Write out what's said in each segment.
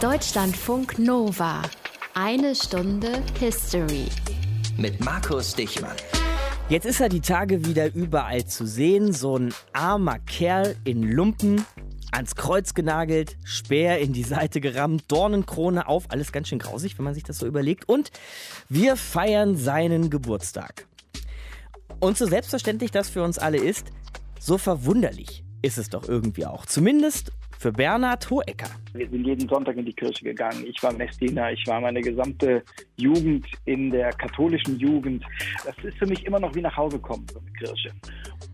Deutschlandfunk Nova. Eine Stunde History. Mit Markus Dichmann. Jetzt ist er die Tage wieder überall zu sehen. So ein armer Kerl in Lumpen, ans Kreuz genagelt, Speer in die Seite gerammt, Dornenkrone auf. Alles ganz schön grausig, wenn man sich das so überlegt. Und wir feiern seinen Geburtstag. Und so selbstverständlich das für uns alle ist, so verwunderlich ist es doch irgendwie auch. Zumindest für Bernhard Hohecker. Wir sind jeden Sonntag in die Kirche gegangen. Ich war Messdiener, ich war meine gesamte Jugend in der katholischen Jugend. Das ist für mich immer noch wie nach Hause kommen, so eine Kirche.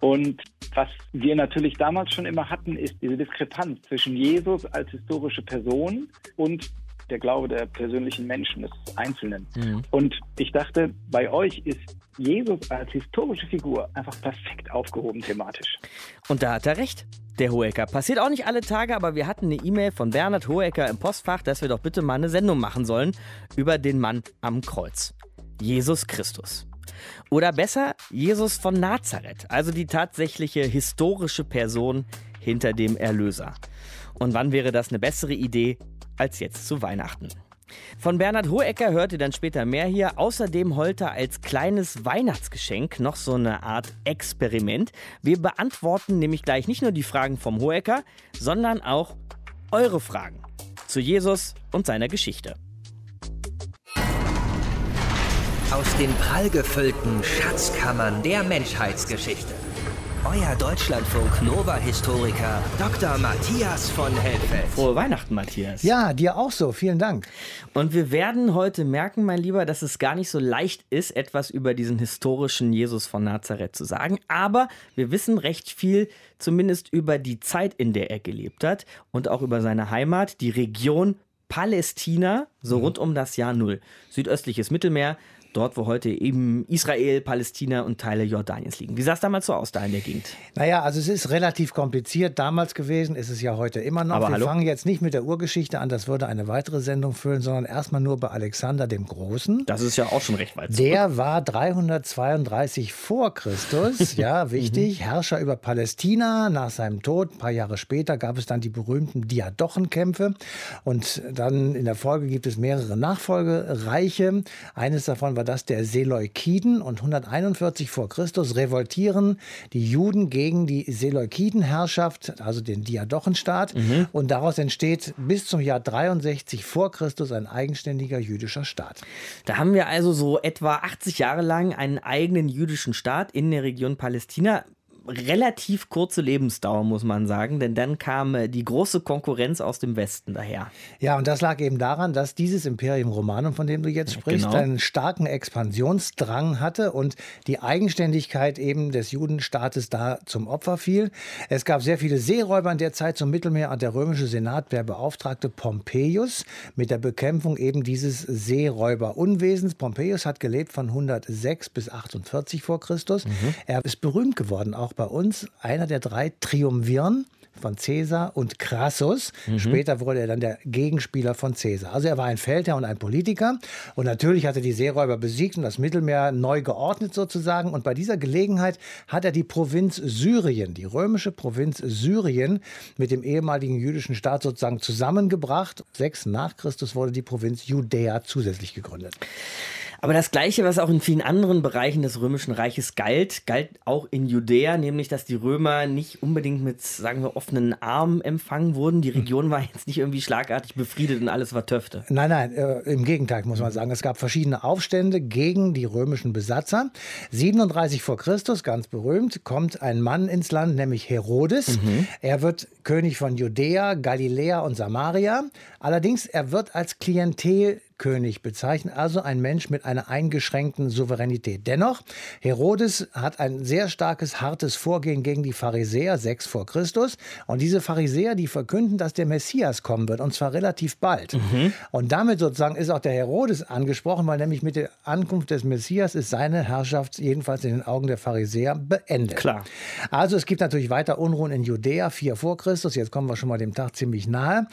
Und was wir natürlich damals schon immer hatten, ist diese Diskrepanz zwischen Jesus als historische Person und der Glaube der persönlichen Menschen, des Einzelnen. Mhm. Und ich dachte, bei euch ist Jesus als historische Figur einfach perfekt aufgehoben thematisch. Und da hat er recht. Der Hohecker. Passiert auch nicht alle Tage, aber wir hatten eine E-Mail von Bernhard Hohecker im Postfach, dass wir doch bitte mal eine Sendung machen sollen über den Mann am Kreuz. Jesus Christus. Oder besser, Jesus von Nazareth, also die tatsächliche historische Person hinter dem Erlöser. Und wann wäre das eine bessere Idee als jetzt zu Weihnachten? Von Bernhard Hohecker hört ihr dann später mehr hier. Außerdem heute als kleines Weihnachtsgeschenk noch so eine Art Experiment. Wir beantworten nämlich gleich nicht nur die Fragen vom Hohecker, sondern auch eure Fragen zu Jesus und seiner Geschichte. Aus den prallgefüllten Schatzkammern der Menschheitsgeschichte euer Deutschlandfunk Nova-Historiker Dr. Matthias von Helfeld. Frohe Weihnachten, Matthias. Ja, dir auch so. Vielen Dank. Und wir werden heute merken, mein Lieber, dass es gar nicht so leicht ist, etwas über diesen historischen Jesus von Nazareth zu sagen. Aber wir wissen recht viel, zumindest über die Zeit, in der er gelebt hat und auch über seine Heimat, die Region Palästina, so mhm. rund um das Jahr Null. Südöstliches Mittelmeer, dort wo heute eben Israel, Palästina und Teile Jordaniens liegen. Wie sah es damals so aus da in der Gegend? Naja, also es ist relativ kompliziert damals gewesen, ist es ja heute immer noch. Aber Wir hallo? fangen jetzt nicht mit der Urgeschichte an, das würde eine weitere Sendung füllen, sondern erstmal nur bei Alexander dem Großen. Das ist ja auch schon recht weit. Zurück. Der war 332 vor Christus, ja, wichtig, Herrscher über Palästina. Nach seinem Tod, ein paar Jahre später, gab es dann die berühmten Diadochenkämpfe. Und dann in der Folge gibt es mehrere Nachfolgereiche. Eines davon war das der Seleukiden und 141 vor Christus revoltieren die Juden gegen die Seleukidenherrschaft, also den Diadochenstaat. Mhm. Und daraus entsteht bis zum Jahr 63 vor Christus ein eigenständiger jüdischer Staat. Da haben wir also so etwa 80 Jahre lang einen eigenen jüdischen Staat in der Region Palästina relativ kurze Lebensdauer, muss man sagen, denn dann kam äh, die große Konkurrenz aus dem Westen daher. Ja, und das lag eben daran, dass dieses Imperium Romanum, von dem du jetzt sprichst, Genau. einen starken Expansionsdrang hatte und die Eigenständigkeit eben des Judenstaates da zum Opfer fiel. Es gab sehr viele Seeräuber in der Zeit zum Mittelmeer und der römische Senat, der beauftragte Pompeius mit der Bekämpfung eben dieses Seeräuberunwesens. Pompeius hat gelebt von 106 bis 48 vor Christus. Er ist berühmt geworden, auch bei uns, einer der drei Triumviren von Caesar und Crassus. Später wurde er dann der Gegenspieler von Caesar. Also er war ein Feldherr und ein Politiker. Und natürlich hat er die Seeräuber besiegt und das Mittelmeer neu geordnet sozusagen. Und bei dieser Gelegenheit hat er die Provinz Syrien, die römische Provinz Syrien, mit dem ehemaligen jüdischen Staat sozusagen zusammengebracht. Sechs nach Christus wurde die Provinz Judäa zusätzlich gegründet. Aber das Gleiche, was auch in vielen anderen Bereichen des Römischen Reiches galt, galt auch in Judäa, nämlich dass die Römer nicht unbedingt mit, sagen wir, offenen Armen empfangen wurden. Die Region war jetzt nicht irgendwie schlagartig befriedet und alles war Töfte. Nein, nein, äh, im Gegenteil muss man sagen. Es gab verschiedene Aufstände gegen die römischen Besatzer. 37 vor Christus, ganz berühmt, kommt ein Mann ins Land, nämlich Herodes. Er wird König von Judäa, Galiläa und Samaria. Allerdings, er wird als Klientelkönig bezeichnet, also ein Mensch mit einer eingeschränkten Souveränität. Dennoch, Herodes hat ein sehr starkes, hartes Vorgehen gegen die Pharisäer, 6 vor Christus. Und diese Pharisäer, die verkünden, dass der Messias kommen wird, und zwar relativ bald. Und damit sozusagen ist auch der Herodes angesprochen, weil nämlich mit der Ankunft des Messias ist seine Herrschaft jedenfalls in den Augen der Pharisäer beendet. Klar. Also es gibt natürlich weiter Unruhen in Judäa, 4 vor Christus. Jetzt kommen wir schon mal dem Tag ziemlich nahe.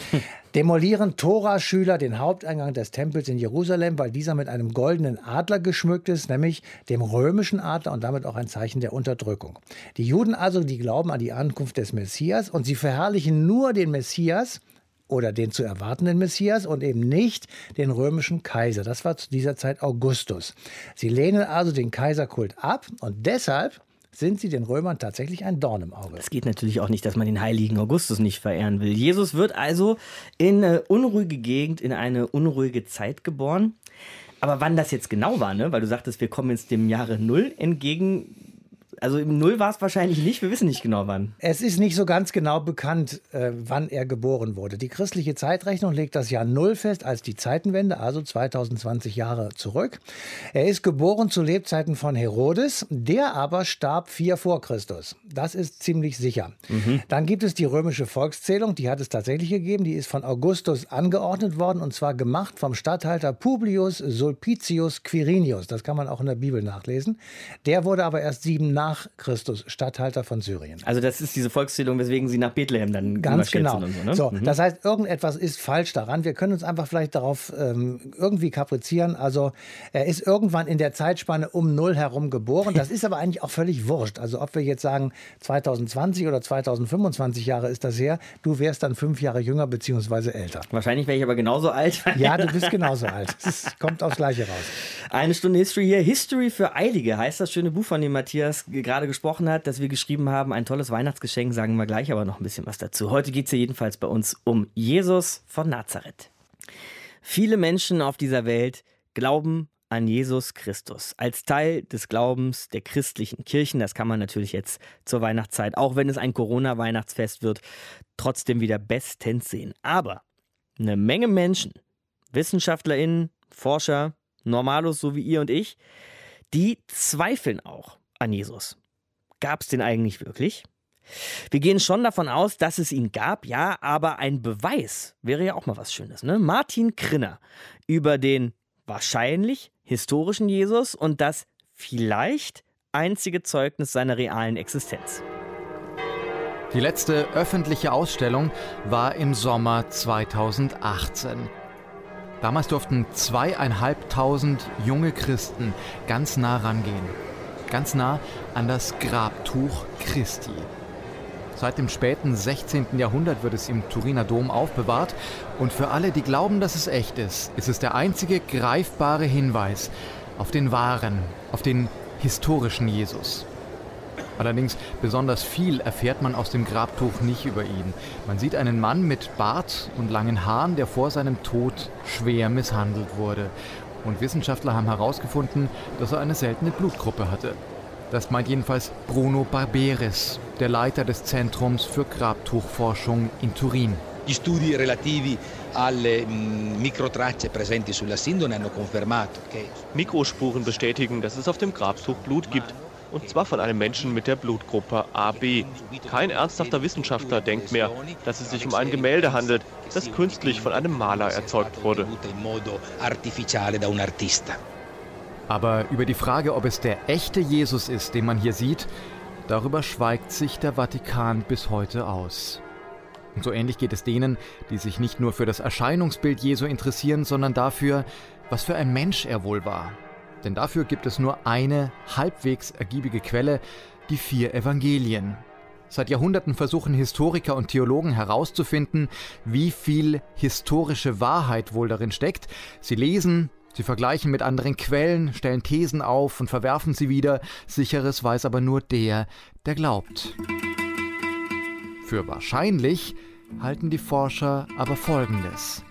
Demolieren Tora-Schüler den Haupteingang des Tempels in Jerusalem, weil dieser mit einem goldenen Adler geschmückt ist, nämlich dem römischen Adler und damit auch ein Zeichen der Unterdrückung. Die Juden also, die glauben an die Ankunft des Messias und sie verherrlichen nur den Messias oder den zu erwartenden Messias und eben nicht den römischen Kaiser. Das war zu dieser Zeit Augustus. Sie lehnen also den Kaiserkult ab und deshalb sind sie den Römern tatsächlich ein Dorn im Auge. Es geht natürlich auch nicht, dass man den heiligen Augustus nicht verehren will. Jesus wird also in eine unruhige Gegend, in eine unruhige Zeit geboren. Aber wann das jetzt genau war, ne? weil du sagtest, wir kommen jetzt dem Jahre Null entgegen, also im Null war es wahrscheinlich nicht, wir wissen nicht genau wann. Es ist nicht so ganz genau bekannt, äh, wann er geboren wurde. Die christliche Zeitrechnung legt das Jahr Null fest als die Zeitenwende, also 2020 Jahre zurück. Er ist geboren zu Lebzeiten von Herodes, der aber starb vier vor Christus. Das ist ziemlich sicher. Mhm. Dann gibt es die römische Volkszählung, die hat es tatsächlich gegeben. Die ist von Augustus angeordnet worden und zwar gemacht vom Statthalter Publius Sulpicius Quirinius. Das kann man auch in der Bibel nachlesen. Der wurde aber erst sieben nach nach Christus Statthalter von Syrien. Also das ist diese Volkszählung, weswegen sie nach Bethlehem dann Ganz genau. Sind und so, ne? so mhm. Das heißt, irgendetwas ist falsch daran. Wir können uns einfach vielleicht darauf ähm, irgendwie kaprizieren. Also er ist irgendwann in der Zeitspanne um Null herum geboren. Das ist aber eigentlich auch völlig wurscht. Also ob wir jetzt sagen 2020 oder 2025 Jahre ist das her, du wärst dann fünf Jahre jünger bzw. älter. Wahrscheinlich wäre ich aber genauso alt. ja, du bist genauso alt. Es kommt aufs Gleiche raus. Eine Stunde History hier. History für Eilige heißt das schöne Buch von dem Matthias gerade gesprochen hat, dass wir geschrieben haben, ein tolles Weihnachtsgeschenk, sagen wir gleich aber noch ein bisschen was dazu. Heute geht es hier jedenfalls bei uns um Jesus von Nazareth. Viele Menschen auf dieser Welt glauben an Jesus Christus als Teil des Glaubens der christlichen Kirchen. Das kann man natürlich jetzt zur Weihnachtszeit, auch wenn es ein Corona-Weihnachtsfest wird, trotzdem wieder bestens sehen. Aber eine Menge Menschen, WissenschaftlerInnen, Forscher, Normalos so wie ihr und ich, die zweifeln auch an Jesus. Gab es den eigentlich wirklich? Wir gehen schon davon aus, dass es ihn gab, ja, aber ein Beweis wäre ja auch mal was Schönes. Ne? Martin Krinner über den wahrscheinlich historischen Jesus und das vielleicht einzige Zeugnis seiner realen Existenz. Die letzte öffentliche Ausstellung war im Sommer 2018. Damals durften zweieinhalbtausend junge Christen ganz nah rangehen ganz nah an das Grabtuch Christi. Seit dem späten 16. Jahrhundert wird es im Turiner Dom aufbewahrt und für alle, die glauben, dass es echt ist, ist es der einzige greifbare Hinweis auf den wahren, auf den historischen Jesus. Allerdings besonders viel erfährt man aus dem Grabtuch nicht über ihn. Man sieht einen Mann mit Bart und langen Haaren, der vor seinem Tod schwer misshandelt wurde. Und Wissenschaftler haben herausgefunden, dass er eine seltene Blutgruppe hatte. Das meint jedenfalls Bruno Barberis, der Leiter des Zentrums für Grabtuchforschung in Turin. Gli studi relativi alle microtracce presenti sulla Sindone hanno confermato che Mikrospuren bestätigen, dass es auf dem Grabtuch Blut gibt und zwar von einem Menschen mit der Blutgruppe AB. Kein ernsthafter Wissenschaftler denkt mehr, dass es sich um ein Gemälde handelt, das künstlich von einem Maler erzeugt wurde. Aber über die Frage, ob es der echte Jesus ist, den man hier sieht, darüber schweigt sich der Vatikan bis heute aus. Und so ähnlich geht es denen, die sich nicht nur für das Erscheinungsbild Jesu interessieren, sondern dafür, was für ein Mensch er wohl war. Denn dafür gibt es nur eine halbwegs ergiebige Quelle, die vier Evangelien. Seit Jahrhunderten versuchen Historiker und Theologen herauszufinden, wie viel historische Wahrheit wohl darin steckt. Sie lesen, sie vergleichen mit anderen Quellen, stellen Thesen auf und verwerfen sie wieder. Sicheres weiß aber nur der, der glaubt. Für wahrscheinlich halten die Forscher aber Folgendes.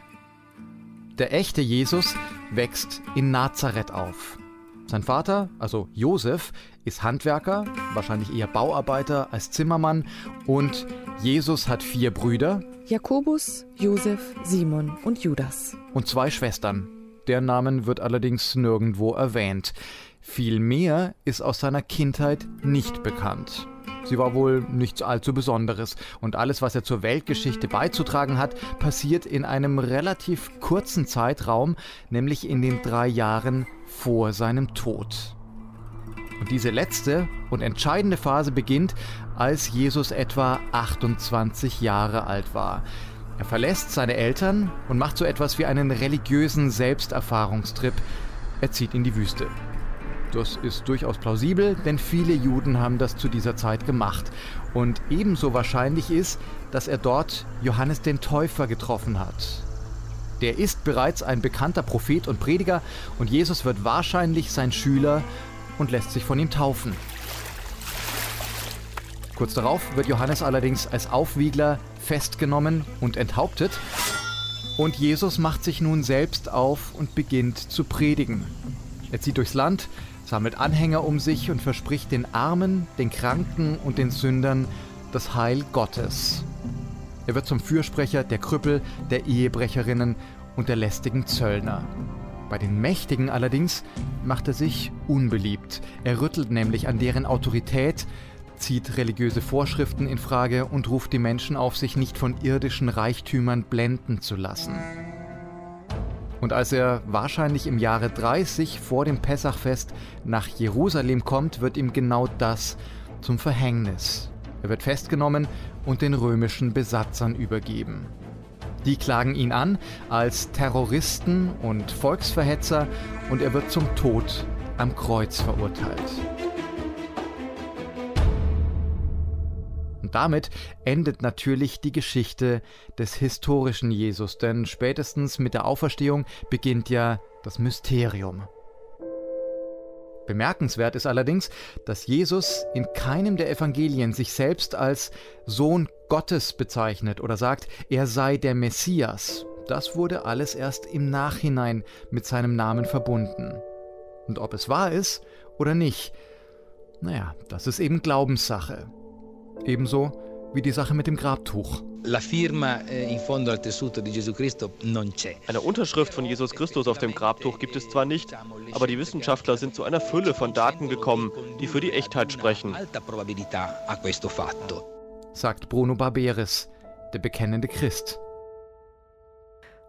Der echte Jesus wächst in Nazareth auf. Sein Vater, also Josef, ist Handwerker, wahrscheinlich eher Bauarbeiter als Zimmermann. Und Jesus hat vier Brüder. Jakobus, Josef, Simon und Judas. Und zwei Schwestern. Der Namen wird allerdings nirgendwo erwähnt. Viel mehr ist aus seiner Kindheit nicht bekannt. Sie war wohl nichts allzu Besonderes und alles, was er zur Weltgeschichte beizutragen hat, passiert in einem relativ kurzen Zeitraum, nämlich in den drei Jahren vor seinem Tod. Und diese letzte und entscheidende Phase beginnt, als Jesus etwa 28 Jahre alt war. Er verlässt seine Eltern und macht so etwas wie einen religiösen Selbsterfahrungstrip. Er zieht in die Wüste. Das ist durchaus plausibel, denn viele Juden haben das zu dieser Zeit gemacht. Und ebenso wahrscheinlich ist, dass er dort Johannes den Täufer getroffen hat. Der ist bereits ein bekannter Prophet und Prediger und Jesus wird wahrscheinlich sein Schüler und lässt sich von ihm taufen. Kurz darauf wird Johannes allerdings als Aufwiegler festgenommen und enthauptet. Und Jesus macht sich nun selbst auf und beginnt zu predigen. Er zieht durchs Land, sammelt Anhänger um sich und verspricht den Armen, den Kranken und den Sündern das Heil Gottes. Er wird zum Fürsprecher der Krüppel, der Ehebrecherinnen und der lästigen Zöllner. Bei den Mächtigen allerdings macht er sich unbeliebt. Er rüttelt nämlich an deren Autorität, zieht religiöse Vorschriften in Frage und ruft die Menschen auf, sich nicht von irdischen Reichtümern blenden zu lassen. Und als er wahrscheinlich im Jahre 30 vor dem Pessachfest nach Jerusalem kommt, wird ihm genau das zum Verhängnis. Er wird festgenommen und den römischen Besatzern übergeben. Die klagen ihn an als Terroristen und Volksverhetzer und er wird zum Tod am Kreuz verurteilt. Und damit endet natürlich die Geschichte des historischen Jesus, denn spätestens mit der Auferstehung beginnt ja das Mysterium. Bemerkenswert ist allerdings, dass Jesus in keinem der Evangelien sich selbst als Sohn Gottes bezeichnet oder sagt, er sei der Messias. Das wurde alles erst im Nachhinein mit seinem Namen verbunden. Und ob es wahr ist oder nicht, naja, das ist eben Glaubenssache. Ebenso wie die Sache mit dem Grabtuch. Eh. Eine Unterschrift von Jesus Christus auf dem Grabtuch gibt es zwar nicht, aber die Wissenschaftler sind zu einer Fülle von Daten gekommen, die für die Echtheit sprechen. Sagt Bruno Barberis, der bekennende Christ.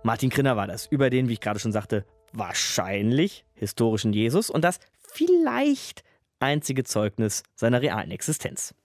Martin Grinner war das, über den, wie ich gerade schon sagte, wahrscheinlich historischen Jesus und das vielleicht einzige Zeugnis seiner realen Existenz.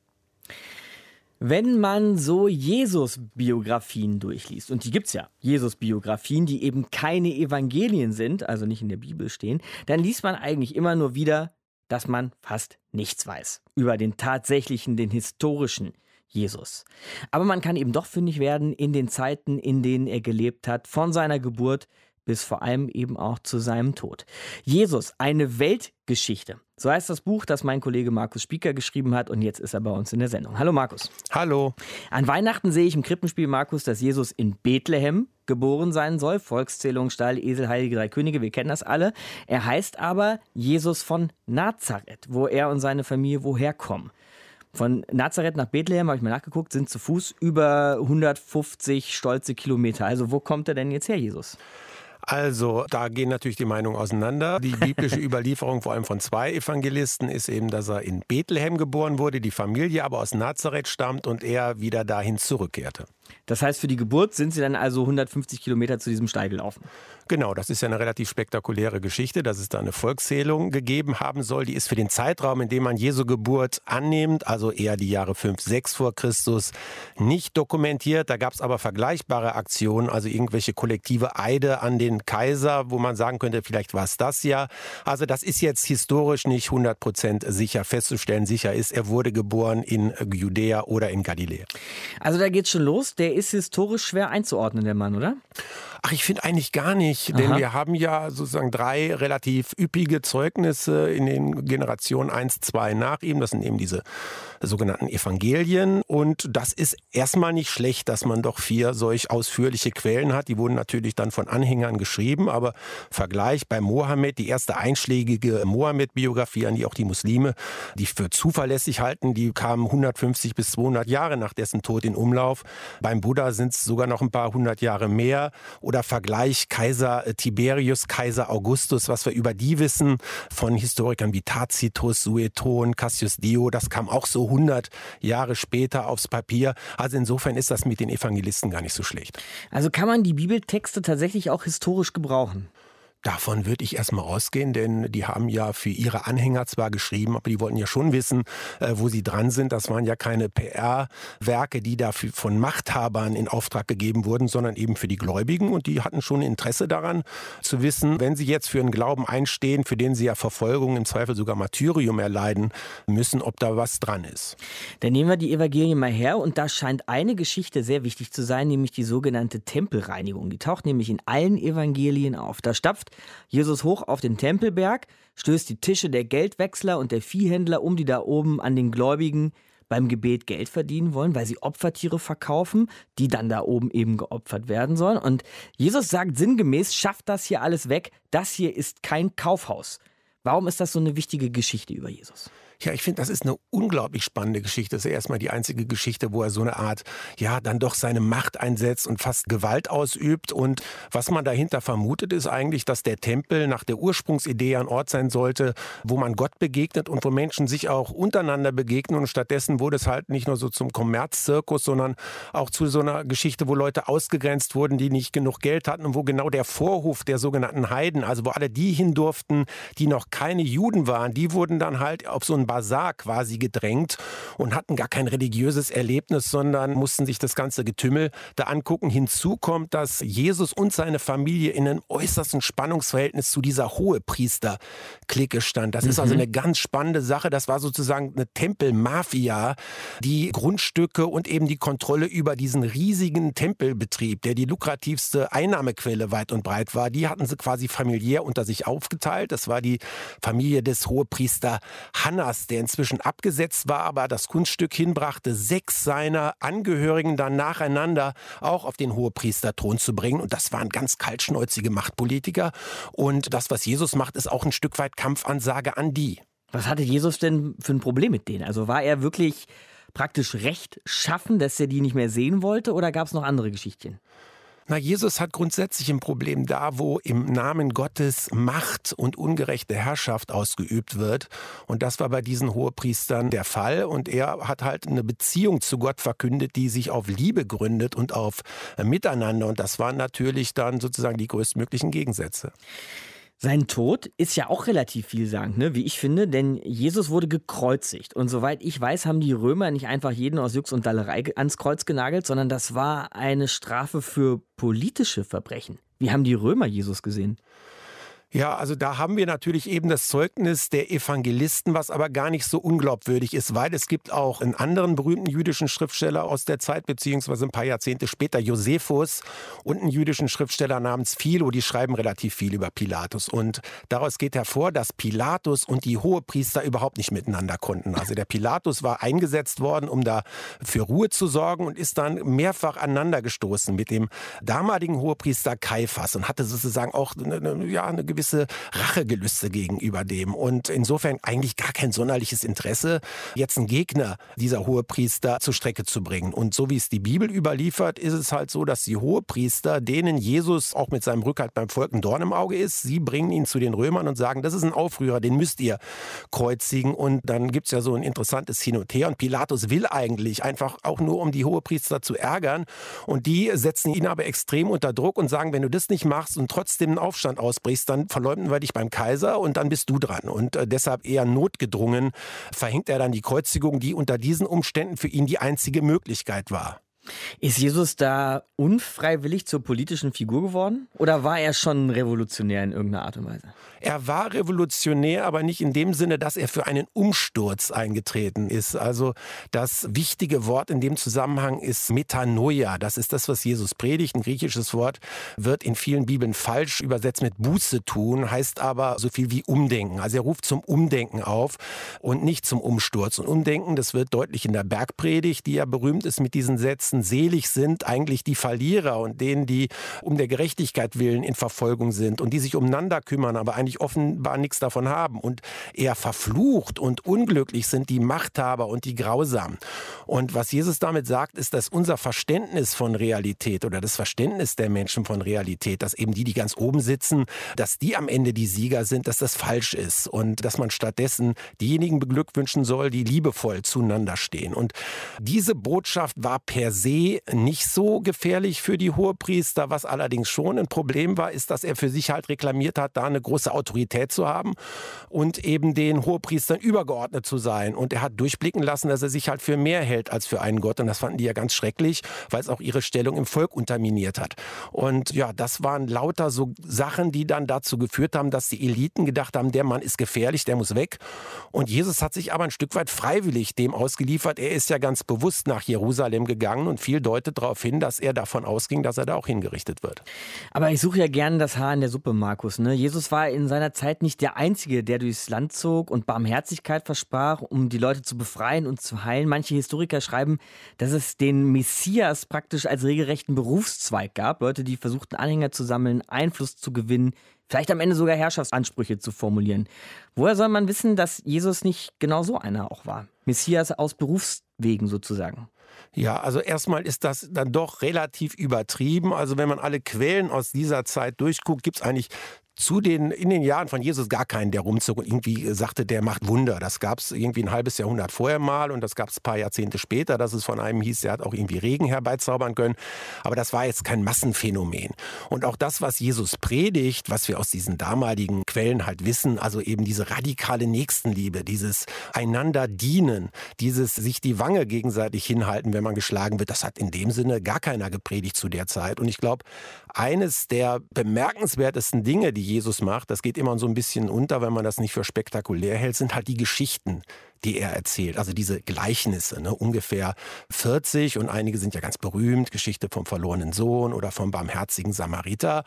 Wenn man so Jesus-Biografien durchliest, und die gibt's ja, Jesus-Biografien, die eben keine Evangelien sind, also nicht in der Bibel stehen, dann liest man eigentlich immer nur wieder, dass man fast nichts weiß über den tatsächlichen, den historischen Jesus. Aber man kann eben doch fündig werden in den Zeiten, in denen er gelebt hat, von seiner Geburt bis vor allem eben auch zu seinem Tod. Jesus, eine Weltgeschichte. So heißt das Buch, das mein Kollege Markus Spieker geschrieben hat und jetzt ist er bei uns in der Sendung. Hallo Markus. Hallo. An Weihnachten sehe ich im Krippenspiel, Markus, dass Jesus in Bethlehem geboren sein soll. Volkszählung, Stall, Esel, Heilige Drei Könige, wir kennen das alle. Er heißt aber Jesus von Nazareth, wo er und seine Familie woher kommen. Von Nazareth nach Bethlehem, habe ich mal nachgeguckt, sind zu Fuß über 150 stolze Kilometer. Also wo kommt er denn jetzt her, Jesus? Also, da gehen natürlich die Meinungen auseinander. Die biblische Überlieferung, vor allem von zwei Evangelisten, ist eben, dass er in Bethlehem geboren wurde, die Familie aber aus Nazareth stammt und er wieder dahin zurückkehrte. Das heißt, für die Geburt sind Sie dann also 150 Kilometer zu diesem Stall gelaufen? Genau, das ist ja eine relativ spektakuläre Geschichte, dass es da eine Volkszählung gegeben haben soll. Die ist für den Zeitraum, in dem man Jesu Geburt annimmt, also eher die Jahre 5, 6 vor Christus, nicht dokumentiert. Da gab es aber vergleichbare Aktionen, also irgendwelche kollektive Eide an den Kaiser, wo man sagen könnte, vielleicht war es das ja. Also das ist jetzt historisch nicht 100 Prozent sicher festzustellen. Sicher ist, er wurde geboren in Judäa oder in Galiläa. Also da geht's schon los. Der ist historisch schwer einzuordnen, der Mann, oder? Ach, ich finde eigentlich gar nicht, denn Aha. wir haben ja sozusagen drei relativ üppige Zeugnisse in den Generationen 1, 2 nach ihm. Das sind eben diese sogenannten Evangelien. Und das ist erstmal nicht schlecht, dass man doch vier solch ausführliche Quellen hat. Die wurden natürlich dann von Anhängern geschrieben, aber Vergleich bei Mohammed, die erste einschlägige Mohammed-Biografie, an die auch die Muslime, die für zuverlässig halten, die kamen 150 bis 200 Jahre nach dessen Tod in Umlauf. Beim Buddha sind es sogar noch ein paar hundert Jahre mehr. Oder Vergleich Kaiser Tiberius, Kaiser Augustus, was wir über die wissen von Historikern wie Tacitus, Sueton, Cassius Dio, das kam auch so 100 Jahre später aufs Papier. Also insofern ist das mit den Evangelisten gar nicht so schlecht. Also kann man die Bibeltexte tatsächlich auch historisch gebrauchen? Davon würde ich erstmal ausgehen, denn die haben ja für ihre Anhänger zwar geschrieben, aber die wollten ja schon wissen, äh, wo sie dran sind. Das waren ja keine PR-Werke, die dafür von Machthabern in Auftrag gegeben wurden, sondern eben für die Gläubigen. Und die hatten schon Interesse daran zu wissen, wenn sie jetzt für einen Glauben einstehen, für den sie ja Verfolgung, im Zweifel sogar Martyrium erleiden müssen, ob da was dran ist. Dann nehmen wir die Evangelien mal her und da scheint eine Geschichte sehr wichtig zu sein, nämlich die sogenannte Tempelreinigung. Die taucht nämlich in allen Evangelien auf. Da stapft Jesus hoch auf den Tempelberg, stößt die Tische der Geldwechsler und der Viehhändler um, die da oben an den Gläubigen beim Gebet Geld verdienen wollen, weil sie Opfertiere verkaufen, die dann da oben eben geopfert werden sollen. Und Jesus sagt sinngemäß, schafft das hier alles weg, das hier ist kein Kaufhaus. Warum ist das so eine wichtige Geschichte über Jesus? Ja, ich finde, das ist eine unglaublich spannende Geschichte. Das ist ja erstmal die einzige Geschichte, wo er so eine Art, ja, dann doch seine Macht einsetzt und fast Gewalt ausübt. Und was man dahinter vermutet, ist eigentlich, dass der Tempel nach der Ursprungsidee ein Ort sein sollte, wo man Gott begegnet und wo Menschen sich auch untereinander begegnen. Und stattdessen wurde es halt nicht nur so zum Kommerzzirkus, sondern auch zu so einer Geschichte, wo Leute ausgegrenzt wurden, die nicht genug Geld hatten und wo genau der Vorhof der sogenannten Heiden, also wo alle die hin durften, die noch keine Juden waren, die wurden dann halt auf so einen Bazar quasi gedrängt und hatten gar kein religiöses Erlebnis, sondern mussten sich das ganze Getümmel da angucken. Hinzu kommt, dass Jesus und seine Familie in einem äußersten Spannungsverhältnis zu dieser Hohepriester-Clique stand. Das mhm. ist also mhm. eine ganz spannende Sache. Das war sozusagen eine Tempelmafia, die Grundstücke und eben die Kontrolle über diesen riesigen Tempelbetrieb, der die lukrativste Einnahmequelle weit und breit war, die hatten sie quasi familiär unter sich aufgeteilt. Das war die Familie des Hohepriester Hannas Palast, der inzwischen abgesetzt war, aber das Kunststück hinbrachte, sechs seiner Angehörigen dann nacheinander auch auf den Hohepriesterthron zu bringen. Und das waren ganz kaltschnäuzige Machtpolitiker. Und das, was Jesus macht, ist auch ein Stück weit Kampfansage an die. Was hatte Jesus denn für ein Problem mit denen? Also war er wirklich praktisch recht schaffen, dass er die nicht mehr sehen wollte oder gab es noch andere Geschichten? Na, Jesus hat grundsätzlich ein Problem da, wo im Namen Gottes Macht und ungerechte Herrschaft ausgeübt wird. Und das war bei diesen Hohepriestern der Fall. Und er hat halt eine Beziehung zu Gott verkündet, die sich auf Liebe gründet und auf Miteinander. Und das waren natürlich dann sozusagen die größtmöglichen Gegensätze. Sein Tod ist ja auch relativ vielsagend, ne? wie ich finde, denn Jesus wurde gekreuzigt. Und soweit ich weiß, haben die Römer nicht einfach jeden aus Jux und Dallerei ans Kreuz genagelt, sondern das war eine Strafe für politische Verbrechen. Wie haben die Römer Jesus gesehen? Ja, also da haben wir natürlich eben das Zeugnis der Evangelisten, was aber gar nicht so unglaubwürdig ist, weil es gibt auch einen anderen berühmten jüdischen Schriftsteller aus der Zeit, beziehungsweise ein paar Jahrzehnte später, Josephus, und einen jüdischen Schriftsteller namens Philo, die schreiben relativ viel über Pilatus. Und daraus geht hervor, dass Pilatus und die Hohepriester überhaupt nicht miteinander konnten. Also der Pilatus war eingesetzt worden, um da für Ruhe zu sorgen und ist dann mehrfach aneinander gestoßen mit dem damaligen Hohepriester Kaiphas und hatte sozusagen auch eine, ja, eine gewisse gewisse Rachegelüste gegenüber dem. Und insofern eigentlich gar kein sonderliches Interesse, jetzt einen Gegner dieser Hohepriester zur Strecke zu bringen. Und so wie es die Bibel überliefert, ist es halt so, dass die Hohepriester, denen Jesus auch mit seinem Rückhalt beim Volk ein Dorn im Auge ist, sie bringen ihn zu den Römern und sagen, das ist ein Aufrührer, den müsst ihr kreuzigen. Und dann gibt es ja so ein interessantes Hin und Her. Und Pilatus will eigentlich einfach auch nur, um die Hohepriester zu ärgern. Und die setzen ihn aber extrem unter Druck und sagen, wenn du das nicht machst und trotzdem einen Aufstand ausbrichst, dann verleumden wir dich beim Kaiser und dann bist du dran. Und äh, deshalb eher notgedrungen verhängt er dann die Kreuzigung, die unter diesen Umständen für ihn die einzige Möglichkeit war. Ist Jesus da unfreiwillig zur politischen Figur geworden? Oder war er schon revolutionär in irgendeiner Art und Weise? Er war revolutionär, aber nicht in dem Sinne, dass er für einen Umsturz eingetreten ist. Also das wichtige Wort in dem Zusammenhang ist Metanoia. Das ist das, was Jesus predigt. Ein griechisches Wort wird in vielen Bibeln falsch übersetzt mit Buße tun, heißt aber so viel wie Umdenken. Also er ruft zum Umdenken auf und nicht zum Umsturz. Und Umdenken, das wird deutlich in der Bergpredigt, die ja berühmt ist mit diesen Sätzen, selig sind eigentlich die Verlierer und denen, die um der Gerechtigkeit willen in Verfolgung sind und die sich umeinander kümmern, aber eigentlich eigentlich offenbar nichts davon haben. Und eher verflucht und unglücklich sind die Machthaber und die Grausamen. Und was Jesus damit sagt, ist, dass unser Verständnis von Realität oder das Verständnis der Menschen von Realität, dass eben die, die ganz oben sitzen, dass die am Ende die Sieger sind, dass das falsch ist und dass man stattdessen diejenigen beglückwünschen soll, die liebevoll zueinander stehen. Und diese Botschaft war per se se nicht so gefährlich für die Hohepriester. Was allerdings schon ein Problem war, ist, dass er für sich halt reklamiert hat, da eine große Autorität zu haben und eben den Hohepriestern übergeordnet zu sein. Und er hat durchblicken lassen, dass er sich halt für mehr hält als für einen Gott. Und das fanden die ja ganz schrecklich, weil es auch ihre Stellung im Volk unterminiert hat. Und ja, das waren lauter so Sachen, die dann dazu geführt haben, dass die Eliten gedacht haben, der Mann ist gefährlich, der muss weg. Und Jesus hat sich aber ein Stück weit freiwillig dem ausgeliefert. Er ist ja ganz bewusst nach Jerusalem gegangen und viel deutet darauf hin, dass er davon ausging, dass er da auch hingerichtet wird. Aber ich suche ja gerne das Haar in der Suppe, Markus. Ne? Jesus war in seiner Zeit nicht der Einzige, der durchs Land zog und Barmherzigkeit versprach, um die Leute zu befreien und zu heilen. Manche Historiker schreiben, dass es den Messias praktisch als regelrechten Berufszweig gab. Leute, die versuchten, Anhänger zu sammeln, Einfluss zu gewinnen, vielleicht am Ende sogar Herrschaftsansprüche zu formulieren. Woher soll man wissen, dass Jesus nicht genau so einer auch war? Messias aus Berufswegen sozusagen. Ja, also erstmal ist das dann doch relativ übertrieben. Also wenn man alle Quellen aus dieser Zeit durchguckt, gibt es eigentlich zu den, in den Jahren von Jesus gar keinen, der rumzog und irgendwie sagte, der macht Wunder. Das gab es irgendwie ein halbes Jahrhundert vorher mal und das gab es ein paar Jahrzehnte später, dass es von einem hieß, der hat auch irgendwie Regen herbeizaubern können. Aber das war jetzt kein Massenphänomen. Und auch das, was Jesus predigt, was wir aus diesen damaligen Quellen halt wissen, also eben diese radikale Nächstenliebe, dieses einander dienen, dieses sich die Wange gegenseitig hinhalten, wenn man geschlagen wird, das hat in dem Sinne gar keiner gepredigt zu der Zeit. Und ich glaube, eines der bemerkenswertesten Dinge, die Jesus macht, das geht immer so ein bisschen unter, wenn man das nicht für spektakulär hält, sind halt die Geschichten, die er erzählt. Also diese Gleichnisse, ne? ungefähr 40 und einige sind ja ganz berühmt, Geschichte vom verlorenen Sohn oder vom barmherzigen Samariter.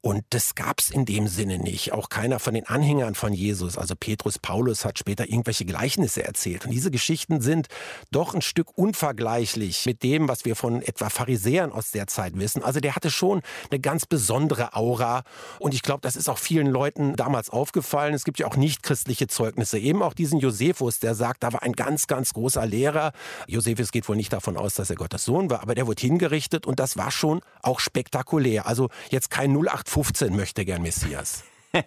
Und das gab es in dem Sinne nicht. Auch keiner von den Anhängern von Jesus, also Petrus, Paulus, hat später irgendwelche Gleichnisse erzählt. Und diese Geschichten sind doch ein Stück unvergleichlich mit dem, was wir von etwa Pharisäern aus der Zeit wissen. Also der hatte schon eine ganz besondere Aura. Und ich glaube, das ist auch vielen Leuten damals aufgefallen. Es gibt ja auch nicht christliche Zeugnisse. Eben auch diesen Josephus, der sagt, da war ein ganz, ganz großer Lehrer. Josephus geht wohl nicht davon aus, dass er Gottes Sohn war, aber der wurde hingerichtet und das war schon auch spektakulär. Also jetzt kein 08 0815 möchte gern Messias.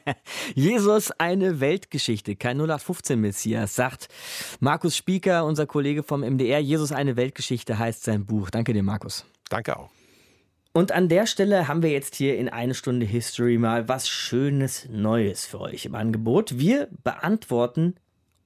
Jesus eine Weltgeschichte, kein 0815 Messias, sagt Markus Spieker, unser Kollege vom MDR. Jesus eine Weltgeschichte heißt sein Buch. Danke dir, Markus. Danke auch. Und an der Stelle haben wir jetzt hier in eine Stunde History mal was Schönes Neues für euch im Angebot. Wir beantworten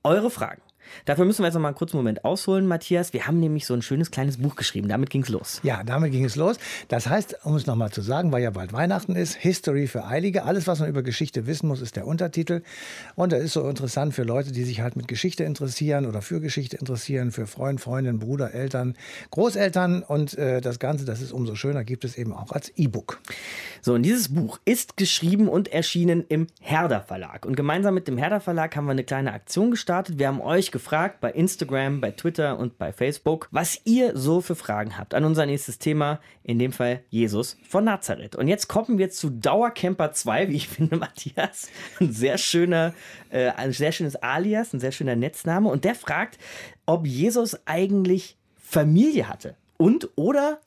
eure Fragen. Dafür müssen wir jetzt noch mal einen kurzen Moment ausholen, Matthias. Wir haben nämlich so ein schönes kleines Buch geschrieben. Damit ging es los. Ja, damit ging es los. Das heißt, um es noch mal zu sagen, weil ja bald Weihnachten ist, History für Eilige. Alles, was man über Geschichte wissen muss, ist der Untertitel. Und das ist so interessant für Leute, die sich halt mit Geschichte interessieren oder für Geschichte interessieren, für Freund, Freundin, Bruder, Eltern, Großeltern. Und äh, das Ganze, das ist umso schöner, gibt es eben auch als E-Book. So, und dieses Buch ist geschrieben und erschienen im Herder Verlag. Und gemeinsam mit dem Herder Verlag haben wir eine kleine Aktion gestartet. Wir haben euch gefragt bei Instagram, bei Twitter und bei Facebook, was ihr so für Fragen habt an unser nächstes Thema, in dem Fall Jesus von Nazareth. Und jetzt kommen wir zu Dauercamper 2, wie ich finde, Matthias. Ein sehr schöner, äh, ein sehr schönes Alias, ein sehr schöner Netzname. Und der fragt, ob Jesus eigentlich Familie hatte und oder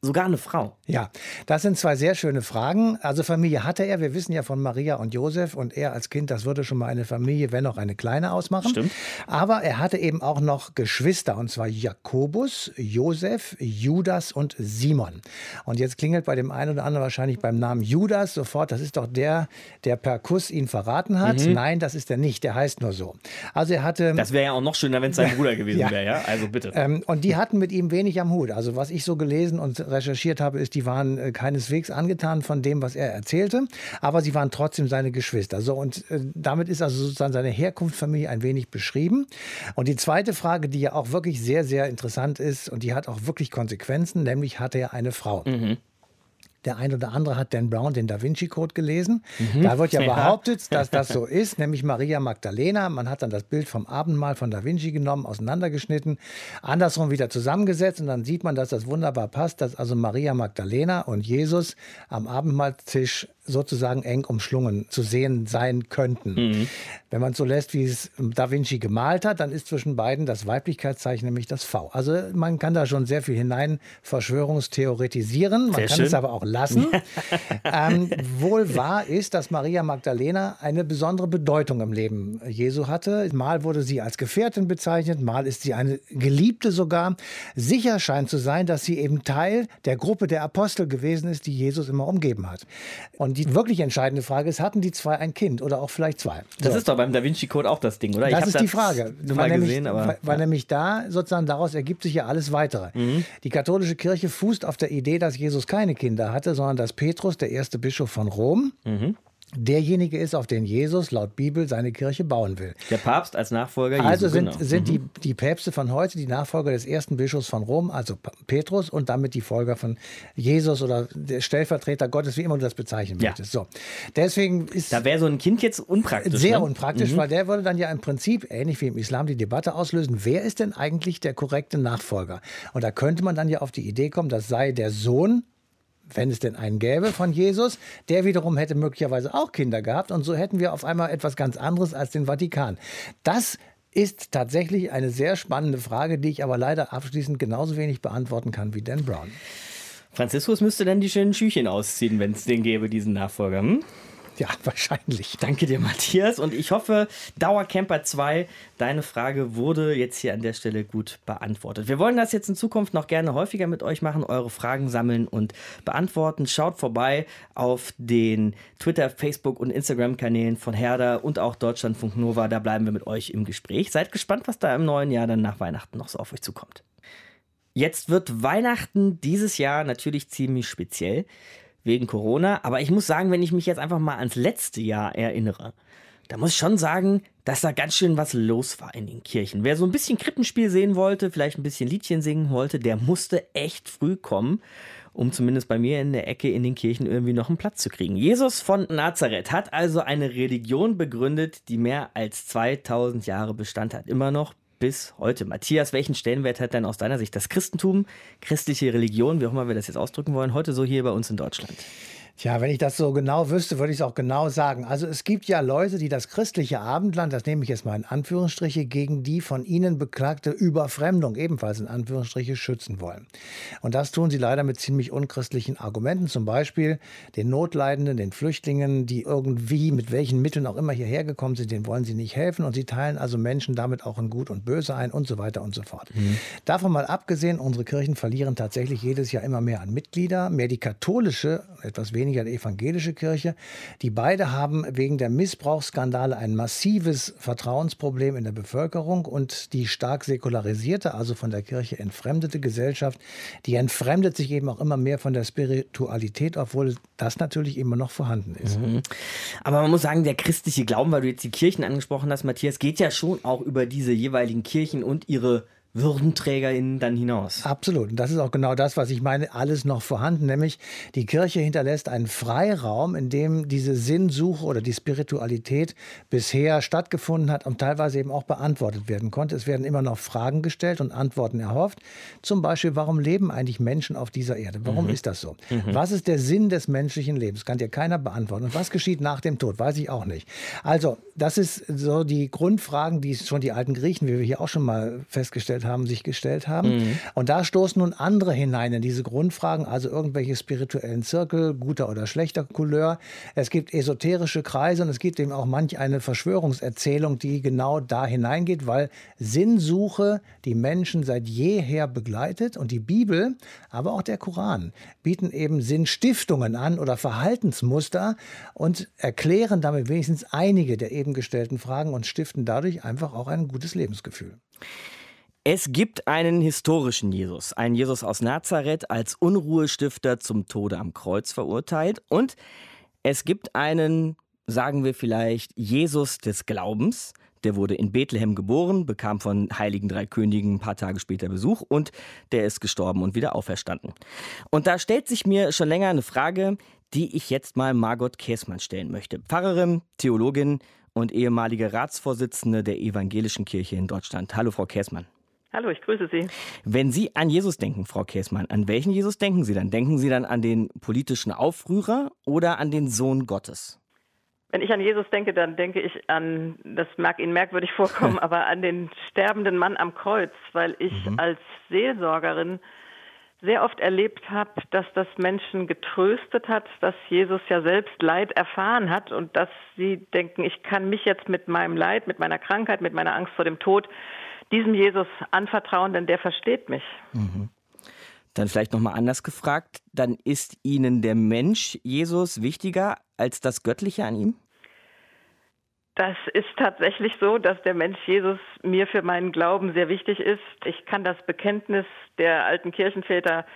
sogar eine Frau. Ja, das sind zwei sehr schöne Fragen. Also Familie hatte er. Wir wissen ja von Maria und Josef und er als Kind, das würde schon mal eine Familie, wenn auch eine kleine ausmachen. Stimmt. Aber er hatte eben auch noch Geschwister und zwar Jakobus, Josef, Judas und Simon. Und jetzt klingelt bei dem einen oder anderen wahrscheinlich beim Namen Judas sofort, das ist doch der, der per Kuss ihn verraten hat. Mhm. Nein, das ist er nicht, der heißt nur so. Also er hatte... Das wäre ja auch noch schöner, wenn es sein Bruder gewesen ja. wäre, ja? Also bitte. Ähm, und die hatten mit ihm wenig am Hut. Also was ich so gelesen und recherchiert habe, ist, die waren äh, keineswegs angetan von dem, was er erzählte, aber sie waren trotzdem seine Geschwister. So, und äh, damit ist also sozusagen seine Herkunftsfamilie ein wenig beschrieben. Und die zweite Frage, die ja auch wirklich sehr, sehr interessant ist und die hat auch wirklich Konsequenzen, nämlich hatte er eine Frau. Mhm. Der ein oder andere hat Dan Brown den Da Vinci Code gelesen. Mhm. Da wird ja, ja, behauptet, dass das so ist, nämlich Maria Magdalena. Man hat dann das Bild vom Abendmahl von Da Vinci genommen, auseinandergeschnitten, andersrum wieder zusammengesetzt und dann sieht man, dass das wunderbar passt, dass also Maria Magdalena und Jesus am Abendmahlstisch sozusagen eng umschlungen zu sehen sein könnten. Mhm. Wenn man so lässt, wie es Da Vinci gemalt hat, dann ist zwischen beiden das Weiblichkeitszeichen, nämlich das V. Also man kann da schon sehr viel hinein Verschwörungstheoretisieren, man sehr kann schön. es aber auch lassen. ähm, wohl wahr ist, dass Maria Magdalena eine besondere Bedeutung im Leben Jesu hatte. Mal wurde sie als Gefährtin bezeichnet, mal ist sie eine Geliebte sogar. Sicher scheint zu sein, dass sie eben Teil der Gruppe der Apostel gewesen ist, die Jesus immer umgeben hat. Und die wirklich entscheidende Frage ist, hatten die zwei ein Kind oder auch vielleicht zwei? Das so. ist doch beim Da Vinci Code auch das Ding, oder? Das ist das die Frage. Nur mal nämlich, gesehen, aber, weil, weil nämlich da sozusagen daraus ergibt sich ja alles weitere. Mhm. Die katholische Kirche fußt auf der Idee, dass Jesus keine Kinder hatte, sondern dass Petrus, der erste Bischof von Rom, mhm derjenige ist, auf den Jesus laut Bibel seine Kirche bauen will. Der Papst als Nachfolger Jesu. Also sind, genau. sind mhm. die, die Päpste von heute die Nachfolger des ersten Bischofs von Rom, also Petrus, und damit die Folger von Jesus oder der Stellvertreter Gottes, wie immer du das bezeichnen ja. möchtest. So. Deswegen ist. Da wäre so ein Kind jetzt unpraktisch. Sehr ne? unpraktisch, mhm. weil der würde dann ja im Prinzip, ähnlich wie im Islam, die Debatte auslösen, wer ist denn eigentlich der korrekte Nachfolger? Und da könnte man dann ja auf die Idee kommen, das sei der Sohn wenn es denn einen gäbe von Jesus, der wiederum hätte möglicherweise auch Kinder gehabt und so hätten wir auf einmal etwas ganz anderes als den Vatikan. Das ist tatsächlich eine sehr spannende Frage, die ich aber leider abschließend genauso wenig beantworten kann wie Dan Brown. Franziskus müsste dann die schönen Schüchen ausziehen, wenn es den gäbe, diesen Nachfolger. Hm? Ja, wahrscheinlich. Danke dir, Matthias. Und ich hoffe, Dauercamper 2, deine Frage wurde jetzt hier an der Stelle gut beantwortet. Wir wollen das jetzt in Zukunft noch gerne häufiger mit euch machen, eure Fragen sammeln und beantworten. Schaut vorbei auf den Twitter, Facebook und Instagram-Kanälen von Herder und auch Deutschlandfunk Nova. Da bleiben wir mit euch im Gespräch. Seid gespannt, was da im neuen Jahr dann nach Weihnachten noch so auf euch zukommt. Jetzt wird Weihnachten dieses Jahr natürlich ziemlich speziell wegen Corona. Aber ich muss sagen, wenn ich mich jetzt einfach mal ans letzte Jahr erinnere, da muss ich schon sagen, dass da ganz schön was los war in den Kirchen. Wer so ein bisschen Krippenspiel sehen wollte, vielleicht ein bisschen Liedchen singen wollte, der musste echt früh kommen, um zumindest bei mir in der Ecke in den Kirchen irgendwie noch einen Platz zu kriegen. Jesus von Nazareth hat also eine Religion begründet, die mehr als 2000 Jahre Bestand hat. Immer noch bis heute. Matthias, welchen Stellenwert hat denn aus deiner Sicht das Christentum, christliche Religion, wie auch immer wir das jetzt ausdrücken wollen, heute so hier bei uns in Deutschland? Tja, wenn ich das so genau wüsste, würde ich es auch genau sagen. Also es gibt ja Leute, die das christliche Abendland, das nehme ich jetzt mal in Anführungsstriche, gegen die von ihnen beklagte Überfremdung ebenfalls in Anführungsstriche schützen wollen. Und das tun sie leider mit ziemlich unchristlichen Argumenten, zum Beispiel den Notleidenden, den Flüchtlingen, die irgendwie mit welchen Mitteln auch immer hierher gekommen sind, denen wollen sie nicht helfen und sie teilen also Menschen damit auch in Gut und Böse ein und so weiter und so fort. Mhm. Davon mal abgesehen, unsere Kirchen verlieren tatsächlich jedes Jahr immer mehr an Mitglieder, mehr die katholische, etwas weniger weniger die evangelische Kirche. Die beide haben wegen der Missbrauchsskandale ein massives Vertrauensproblem in der Bevölkerung und die stark säkularisierte, also von der Kirche entfremdete Gesellschaft, die entfremdet sich eben auch immer mehr von der Spiritualität, obwohl das natürlich immer noch vorhanden ist. Mhm. Aber man muss sagen, der christliche Glauben, weil du jetzt die Kirchen angesprochen hast, Matthias, geht ja schon auch über diese jeweiligen Kirchen und ihre WürdenträgerInnen dann hinaus. Absolut. Und das ist auch genau das, was ich meine, alles noch vorhanden. Nämlich die Kirche hinterlässt einen Freiraum, in dem diese Sinnsuche oder die Spiritualität bisher stattgefunden hat und teilweise eben auch beantwortet werden konnte. Es werden immer noch Fragen gestellt und Antworten erhofft. Zum Beispiel, warum leben eigentlich Menschen auf dieser Erde? Warum mhm. ist das so? Mhm. Was ist der Sinn des menschlichen Lebens? Kann dir keiner beantworten. Und was geschieht nach dem Tod? Weiß ich auch nicht. Also, das ist so die Grundfragen, die schon die alten Griechen, wie wir hier auch schon mal festgestellt haben, haben, sich gestellt haben. Mhm. Und da stoßen nun andere hinein in diese Grundfragen, also irgendwelche spirituellen Zirkel, guter oder schlechter Couleur. Es gibt esoterische Kreise und es gibt eben auch manch eine Verschwörungserzählung, die genau da hineingeht, weil Sinnsuche die Menschen seit jeher begleitet und die Bibel, aber auch der Koran bieten eben Sinnstiftungen an oder Verhaltensmuster und erklären damit wenigstens einige der eben gestellten Fragen und stiften dadurch einfach auch ein gutes Lebensgefühl. Es gibt einen historischen Jesus, einen Jesus aus Nazareth als Unruhestifter zum Tode am Kreuz verurteilt. Und es gibt einen, sagen wir vielleicht, Jesus des Glaubens. Der wurde in Bethlehem geboren, bekam von Heiligen Drei Königen ein paar Tage später Besuch und der ist gestorben und wieder auferstanden. Und da stellt sich mir schon länger eine Frage, die ich jetzt mal Margot Käßmann stellen möchte. Pfarrerin, Theologin und ehemalige Ratsvorsitzende der Evangelischen Kirche in Deutschland. Hallo, Frau Käßmann. Hallo, ich grüße Sie. Wenn Sie an Jesus denken, Frau Käßmann, an welchen Jesus denken Sie dann? Denken Sie dann an den politischen Aufrührer oder an den Sohn Gottes? Wenn ich an Jesus denke, dann denke ich an, das mag Ihnen merkwürdig vorkommen, aber an den sterbenden Mann am Kreuz, weil ich mhm. als Seelsorgerin sehr oft erlebt habe, dass das Menschen getröstet hat, dass Jesus ja selbst Leid erfahren hat und dass sie denken, ich kann mich jetzt mit meinem Leid, mit meiner Krankheit, mit meiner Angst vor dem Tod diesem Jesus anvertrauen, denn der versteht mich. Mhm. Dann vielleicht nochmal anders gefragt, dann ist Ihnen der Mensch Jesus wichtiger als das Göttliche an ihm? Das ist tatsächlich so, dass der Mensch Jesus mir für meinen Glauben sehr wichtig ist. Ich kann das Bekenntnis der alten Kirchenväter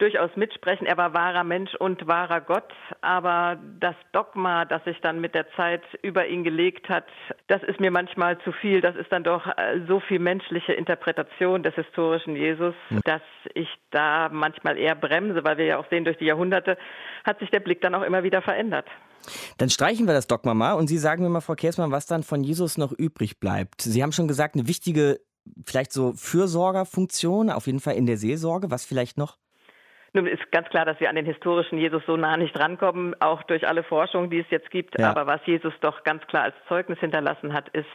durchaus mitsprechen. Er war wahrer Mensch und wahrer Gott, aber das Dogma, das sich dann mit der Zeit über ihn gelegt hat, das ist mir manchmal zu viel. Das ist dann doch äh, so viel menschliche Interpretation des historischen Jesus, dass ich da manchmal eher bremse, weil wir ja auch sehen, durch die Jahrhunderte hat sich der Blick dann auch immer wieder verändert. Dann streichen wir das Dogma mal und Sie sagen mir mal, Frau Käßmann, was dann von Jesus noch übrig bleibt. Sie haben schon gesagt, eine wichtige, vielleicht so Fürsorgerfunktion, auf jeden Fall in der Seelsorge. Was vielleicht noch? Nun ist ganz klar, dass wir an den historischen Jesus so nah nicht rankommen, auch durch alle Forschung, die es jetzt gibt. Ja. Aber was Jesus doch ganz klar als Zeugnis hinterlassen hat, ist,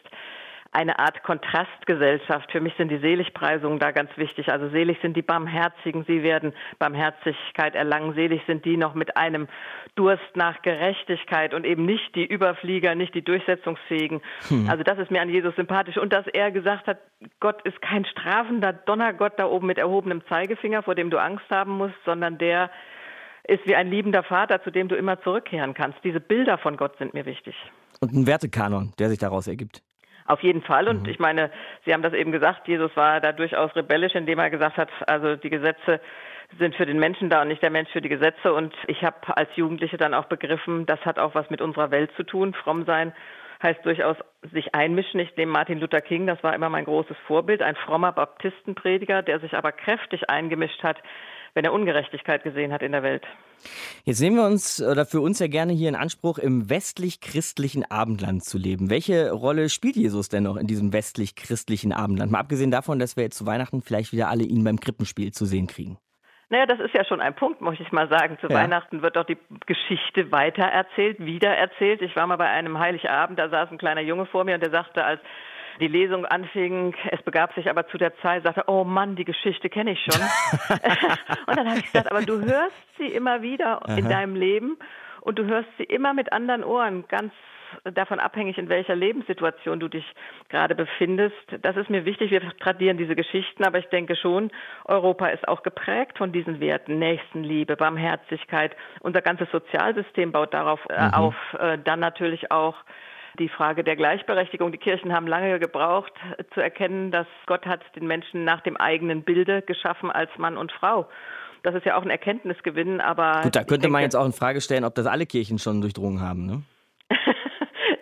eine Art Kontrastgesellschaft. Für mich sind die Seligpreisungen da ganz wichtig. Also selig sind die Barmherzigen, sie werden Barmherzigkeit erlangen. Selig sind die noch mit einem Durst nach Gerechtigkeit und eben nicht die Überflieger, nicht die Durchsetzungsfähigen. Hm. Also das ist mir an Jesus sympathisch. Und dass er gesagt hat, Gott ist kein strafender Donnergott da oben mit erhobenem Zeigefinger, vor dem du Angst haben musst, sondern der ist wie ein liebender Vater, zu dem du immer zurückkehren kannst. Diese Bilder von Gott sind mir wichtig. Und ein Wertekanon, der sich daraus ergibt. Auf jeden Fall. Und mhm. ich meine, Sie haben das eben gesagt, Jesus war da durchaus rebellisch, indem er gesagt hat, also die Gesetze sind für den Menschen da und nicht der Mensch für die Gesetze. Und ich habe als Jugendliche dann auch begriffen, das hat auch was mit unserer Welt zu tun. Fromm sein heißt durchaus sich einmischen. Ich nehme Martin Luther King, das war immer mein großes Vorbild, ein frommer Baptistenprediger, der sich aber kräftig eingemischt hat wenn er Ungerechtigkeit gesehen hat in der Welt. Jetzt nehmen wir uns oder für uns ja gerne hier in Anspruch, im westlich-christlichen Abendland zu leben. Welche Rolle spielt Jesus denn noch in diesem westlich-christlichen Abendland? Mal abgesehen davon, dass wir jetzt zu Weihnachten vielleicht wieder alle ihn beim Krippenspiel zu sehen kriegen. Naja, das ist ja schon ein Punkt, muss ich mal sagen. Zu ja. Weihnachten wird doch die Geschichte weitererzählt, wiedererzählt. Ich war mal bei einem Heiligabend, da saß ein kleiner Junge vor mir und der sagte, als die Lesung anfing, es begab sich aber zu der Zeit, sagte, oh Mann, die Geschichte kenne ich schon. und dann habe ich gesagt, aber du hörst sie immer wieder Aha. in deinem Leben und du hörst sie immer mit anderen Ohren, ganz davon abhängig, in welcher Lebenssituation du dich gerade befindest. Das ist mir wichtig. Wir tradieren diese Geschichten, aber ich denke schon, Europa ist auch geprägt von diesen Werten. Nächstenliebe, Barmherzigkeit. Unser ganzes Sozialsystem baut darauf äh, mhm. auf. Äh, dann natürlich auch die Frage der Gleichberechtigung. Die Kirchen haben lange gebraucht zu erkennen, dass Gott hat den Menschen nach dem eigenen Bilde geschaffen als Mann und Frau. Das ist ja auch ein Erkenntnisgewinn, aber. Gut, da könnte denke, man jetzt auch in Frage stellen, ob das alle Kirchen schon durchdrungen haben, ne?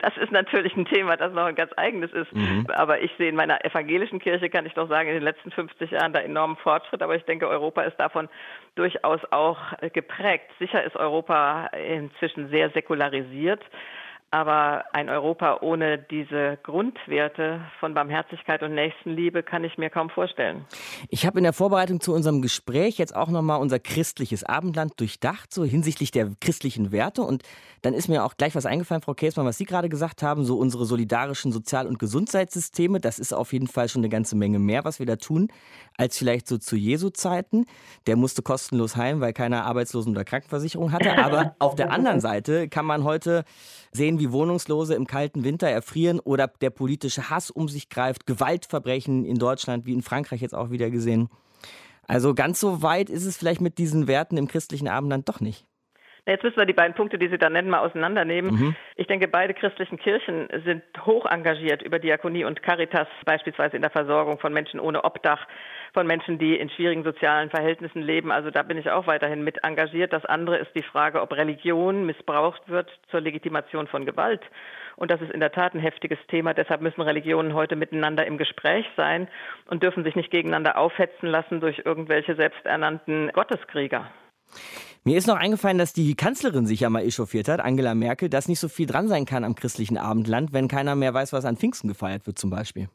das ist natürlich ein Thema, das noch ein ganz eigenes ist. Mhm. Aber ich sehe in meiner evangelischen Kirche, kann ich doch sagen, in den letzten 50 Jahren da enormen Fortschritt. Aber ich denke, Europa ist davon durchaus auch geprägt. Sicher ist Europa inzwischen sehr säkularisiert. Aber ein Europa ohne diese Grundwerte von Barmherzigkeit und Nächstenliebe kann ich mir kaum vorstellen. Ich habe in der Vorbereitung zu unserem Gespräch jetzt auch nochmal unser christliches Abendland durchdacht, so hinsichtlich der christlichen Werte. Und dann ist mir auch gleich was eingefallen, Frau Käsmann, was Sie gerade gesagt haben, so unsere solidarischen Sozial- und Gesundheitssysteme. Das ist auf jeden Fall schon eine ganze Menge mehr, was wir da tun, als vielleicht so zu Jesu-Zeiten. Der musste kostenlos heim, weil keiner Arbeitslosen- oder Krankenversicherung hatte. Aber auf der anderen Seite kann man heute sehen, wie Wohnungslose im kalten Winter erfrieren oder der politische Hass um sich greift, Gewaltverbrechen in Deutschland wie in Frankreich jetzt auch wieder gesehen. Also ganz so weit ist es vielleicht mit diesen Werten im christlichen Abendland doch nicht. Jetzt müssen wir die beiden Punkte, die Sie da nennen, mal auseinandernehmen. Mhm. Ich denke, beide christlichen Kirchen sind hoch engagiert über Diakonie und Caritas, beispielsweise in der Versorgung von Menschen ohne Obdach, von Menschen, die in schwierigen sozialen Verhältnissen leben. Also da bin ich auch weiterhin mit engagiert. Das andere ist die Frage, ob Religion missbraucht wird zur Legitimation von Gewalt. Und das ist in der Tat ein heftiges Thema. Deshalb müssen Religionen heute miteinander im Gespräch sein und dürfen sich nicht gegeneinander aufhetzen lassen durch irgendwelche selbsternannten Gotteskrieger. Mir ist noch eingefallen, dass die Kanzlerin sich ja mal echauffiert hat, Angela Merkel, dass nicht so viel dran sein kann am christlichen Abendland, wenn keiner mehr weiß, was an Pfingsten gefeiert wird zum Beispiel.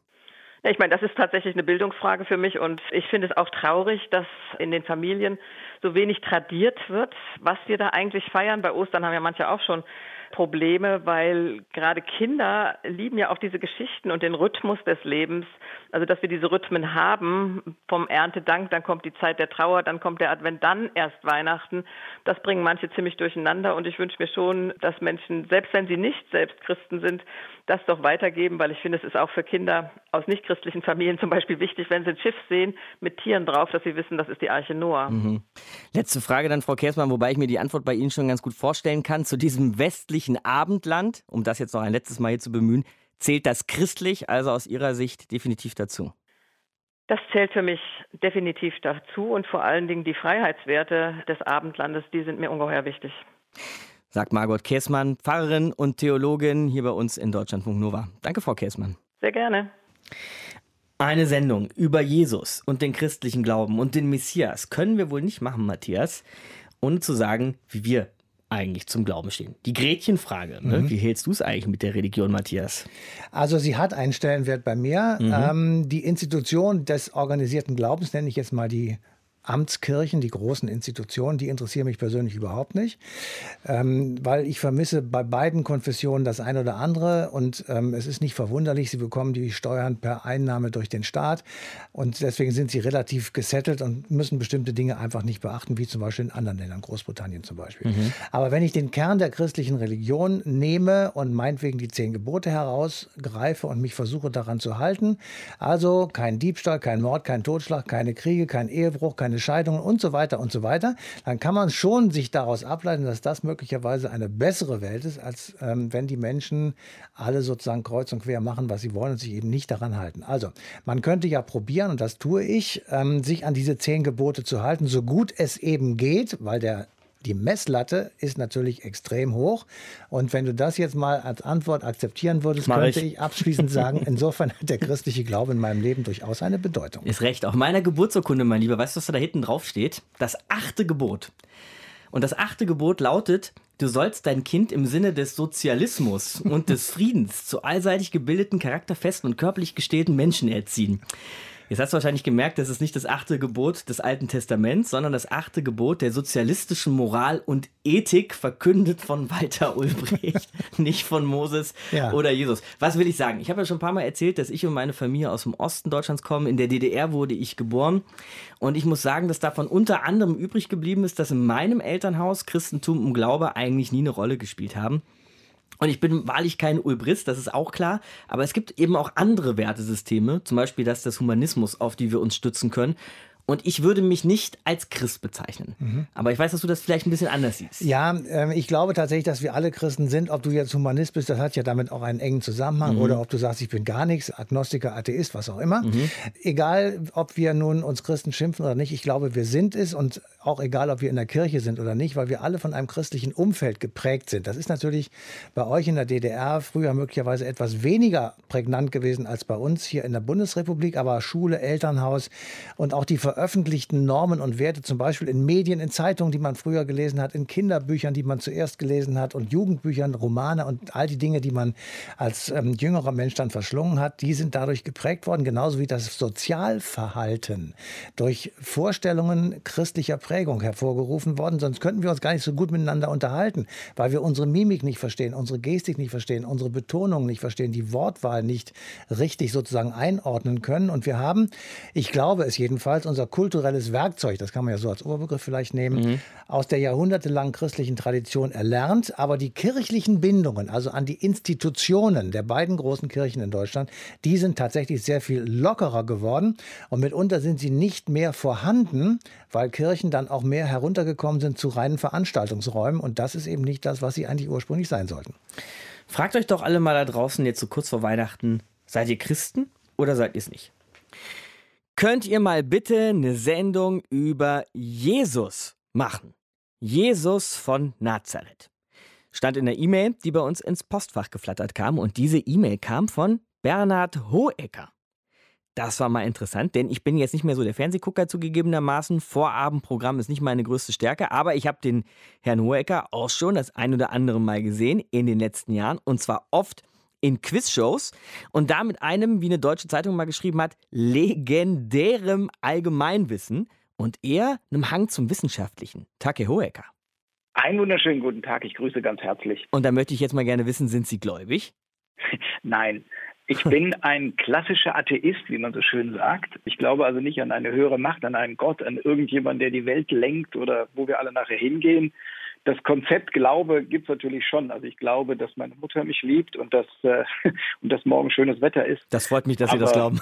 Ich meine, das ist tatsächlich eine Bildungsfrage für mich und ich finde es auch traurig, dass in den Familien so wenig tradiert wird, was wir da eigentlich feiern. Bei Ostern haben ja manche auch schon Probleme, weil gerade Kinder lieben ja auch diese Geschichten und den Rhythmus des Lebens. Also, dass wir diese Rhythmen haben, vom Erntedank, dann kommt die Zeit der Trauer, dann kommt der Advent, dann erst Weihnachten. Das bringen manche ziemlich durcheinander und ich wünsche mir schon, dass Menschen, selbst wenn sie nicht selbst Christen sind, das doch weitergeben, weil ich finde, es ist auch für Kinder aus nichtchristlichen Familien zum Beispiel wichtig, wenn sie ein Schiff sehen mit Tieren drauf, dass sie wissen, das ist die Arche Noah. Mhm. Letzte Frage dann, Frau Kersmann, wobei ich mir die Antwort bei Ihnen schon ganz gut vorstellen kann. Zu diesem westlichen Abendland, um das jetzt noch ein letztes Mal hier zu bemühen, zählt das christlich also aus Ihrer Sicht definitiv dazu? Das zählt für mich definitiv dazu und vor allen Dingen die Freiheitswerte des Abendlandes, die sind mir ungeheuer wichtig. Sagt Margot Käßmann, Pfarrerin und Theologin hier bei uns in Deutschlandfunk Nova. Danke, Frau Käßmann. Sehr gerne. Eine Sendung über Jesus und den christlichen Glauben und den Messias können wir wohl nicht machen, Matthias, ohne zu sagen, wie wir eigentlich zum Glauben stehen. Die Gretchenfrage, ne? mhm. wie hältst du es eigentlich mit der Religion, Matthias? Also sie hat einen Stellenwert bei mir. Mhm. Ähm, die Institution des organisierten Glaubens, nenne ich jetzt mal die Amtskirchen, die großen Institutionen, die interessieren mich persönlich überhaupt nicht, ähm, weil ich vermisse bei beiden Konfessionen das eine oder andere und ähm, es ist nicht verwunderlich, sie bekommen die Steuern per Einnahme durch den Staat und deswegen sind sie relativ gesettelt und müssen bestimmte Dinge einfach nicht beachten, wie zum Beispiel in anderen Ländern, Großbritannien zum Beispiel. Mhm. Aber wenn ich den Kern der christlichen Religion nehme und meinetwegen die zehn Gebote herausgreife und mich versuche daran zu halten, also kein Diebstahl, kein Mord, kein Totschlag, keine Kriege, kein Ehebruch, keine Scheidungen und so weiter und so weiter, dann kann man schon sich daraus ableiten, dass das möglicherweise eine bessere Welt ist, als ähm, wenn die Menschen alle sozusagen kreuz und quer machen, was sie wollen und sich eben nicht daran halten. Also man könnte ja probieren, und das tue ich, ähm, sich an diese zehn Gebote zu halten, so gut es eben geht, weil der die Messlatte ist natürlich extrem hoch. Und wenn du das jetzt mal als Antwort akzeptieren würdest, Mach könnte ich. ich abschließend sagen, insofern hat der christliche Glaube in meinem Leben durchaus eine Bedeutung. Ist recht. Auf meiner Geburtsurkunde, mein Lieber, weißt du, was da hinten drauf steht? Das achte Gebot. Und das achte Gebot lautet, du sollst dein Kind im Sinne des Sozialismus und des Friedens zu allseitig gebildeten, charakterfesten und körperlich gestählten Menschen erziehen. Jetzt hast du wahrscheinlich gemerkt, das ist nicht das achte Gebot des Alten Testaments, sondern das achte Gebot der sozialistischen Moral und Ethik, verkündet von Walter Ulbricht, nicht von Moses ja. oder Jesus. Was will ich sagen? Ich habe ja schon ein paar Mal erzählt, dass ich und meine Familie aus dem Osten Deutschlands kommen. In der DDR wurde ich geboren. Und ich muss sagen, dass davon unter anderem übrig geblieben ist, dass in meinem Elternhaus Christentum und Glaube eigentlich nie eine Rolle gespielt haben. Und ich bin wahrlich kein Ulbrist, das ist auch klar. Aber es gibt eben auch andere Wertesysteme, zum Beispiel das des Humanismus, auf die wir uns stützen können. Und ich würde mich nicht als Christ bezeichnen. Mhm. Aber ich weiß, dass du das vielleicht ein bisschen anders siehst. Ja, äh, ich glaube tatsächlich, dass wir alle Christen sind. Ob du jetzt Humanist bist, das hat ja damit auch einen engen Zusammenhang. Mhm. Oder ob du sagst, ich bin gar nichts, Agnostiker, Atheist, was auch immer. Mhm. Egal, ob wir nun uns Christen schimpfen oder nicht, ich glaube, wir sind es. Und auch egal, ob wir in der Kirche sind oder nicht, weil wir alle von einem christlichen Umfeld geprägt sind. Das ist natürlich bei euch in der DDR früher möglicherweise etwas weniger prägnant gewesen als bei uns hier in der Bundesrepublik. Aber Schule, Elternhaus und auch die Veröffentlichung veröffentlichten Normen und Werte, zum Beispiel in Medien, in Zeitungen, die man früher gelesen hat, in Kinderbüchern, die man zuerst gelesen hat und Jugendbüchern, Romane und all die Dinge, die man als ähm, jüngerer Mensch dann verschlungen hat, die sind dadurch geprägt worden, genauso wie das Sozialverhalten durch Vorstellungen christlicher Prägung hervorgerufen worden. Sonst könnten wir uns gar nicht so gut miteinander unterhalten, weil wir unsere Mimik nicht verstehen, unsere Gestik nicht verstehen, unsere Betonung nicht verstehen, die Wortwahl nicht richtig sozusagen einordnen können. Und wir haben, ich glaube es jedenfalls, unser kulturelles Werkzeug, das kann man ja so als Oberbegriff vielleicht nehmen, mhm. aus der jahrhundertelangen christlichen Tradition erlernt. Aber die kirchlichen Bindungen, also an die Institutionen der beiden großen Kirchen in Deutschland, die sind tatsächlich sehr viel lockerer geworden. Und mitunter sind sie nicht mehr vorhanden, weil Kirchen dann auch mehr heruntergekommen sind zu reinen Veranstaltungsräumen. Und das ist eben nicht das, was sie eigentlich ursprünglich sein sollten. Fragt euch doch alle mal da draußen jetzt so kurz vor Weihnachten, seid ihr Christen oder seid ihr es nicht? Könnt ihr mal bitte eine Sendung über Jesus machen? Jesus von Nazareth. Stand in der E-Mail, die bei uns ins Postfach geflattert kam. Und diese E-Mail kam von Bernhard Hohecker. Das war mal interessant, denn ich bin jetzt nicht mehr so der Fernsehgucker zugegebenermaßen. Vorabendprogramm ist nicht meine größte Stärke, aber ich habe den Herrn Hohecker auch schon das ein oder andere Mal gesehen in den letzten Jahren und zwar oft in Quizshows und da mit einem, wie eine deutsche Zeitung mal geschrieben hat, legendärem Allgemeinwissen und eher einem Hang zum Wissenschaftlichen. Take Hoeker. Einen wunderschönen guten Tag, ich grüße ganz herzlich. Und da möchte ich jetzt mal gerne wissen, sind Sie gläubig? Nein, ich bin ein klassischer Atheist, wie man so schön sagt. Ich glaube also nicht an eine höhere Macht, an einen Gott, an irgendjemanden, der die Welt lenkt oder wo wir alle nachher hingehen. Das Konzept Glaube gibt es natürlich schon. Also ich glaube, dass meine Mutter mich liebt und dass, äh, und dass morgen schönes Wetter ist. Das freut mich, dass aber, Sie das glauben.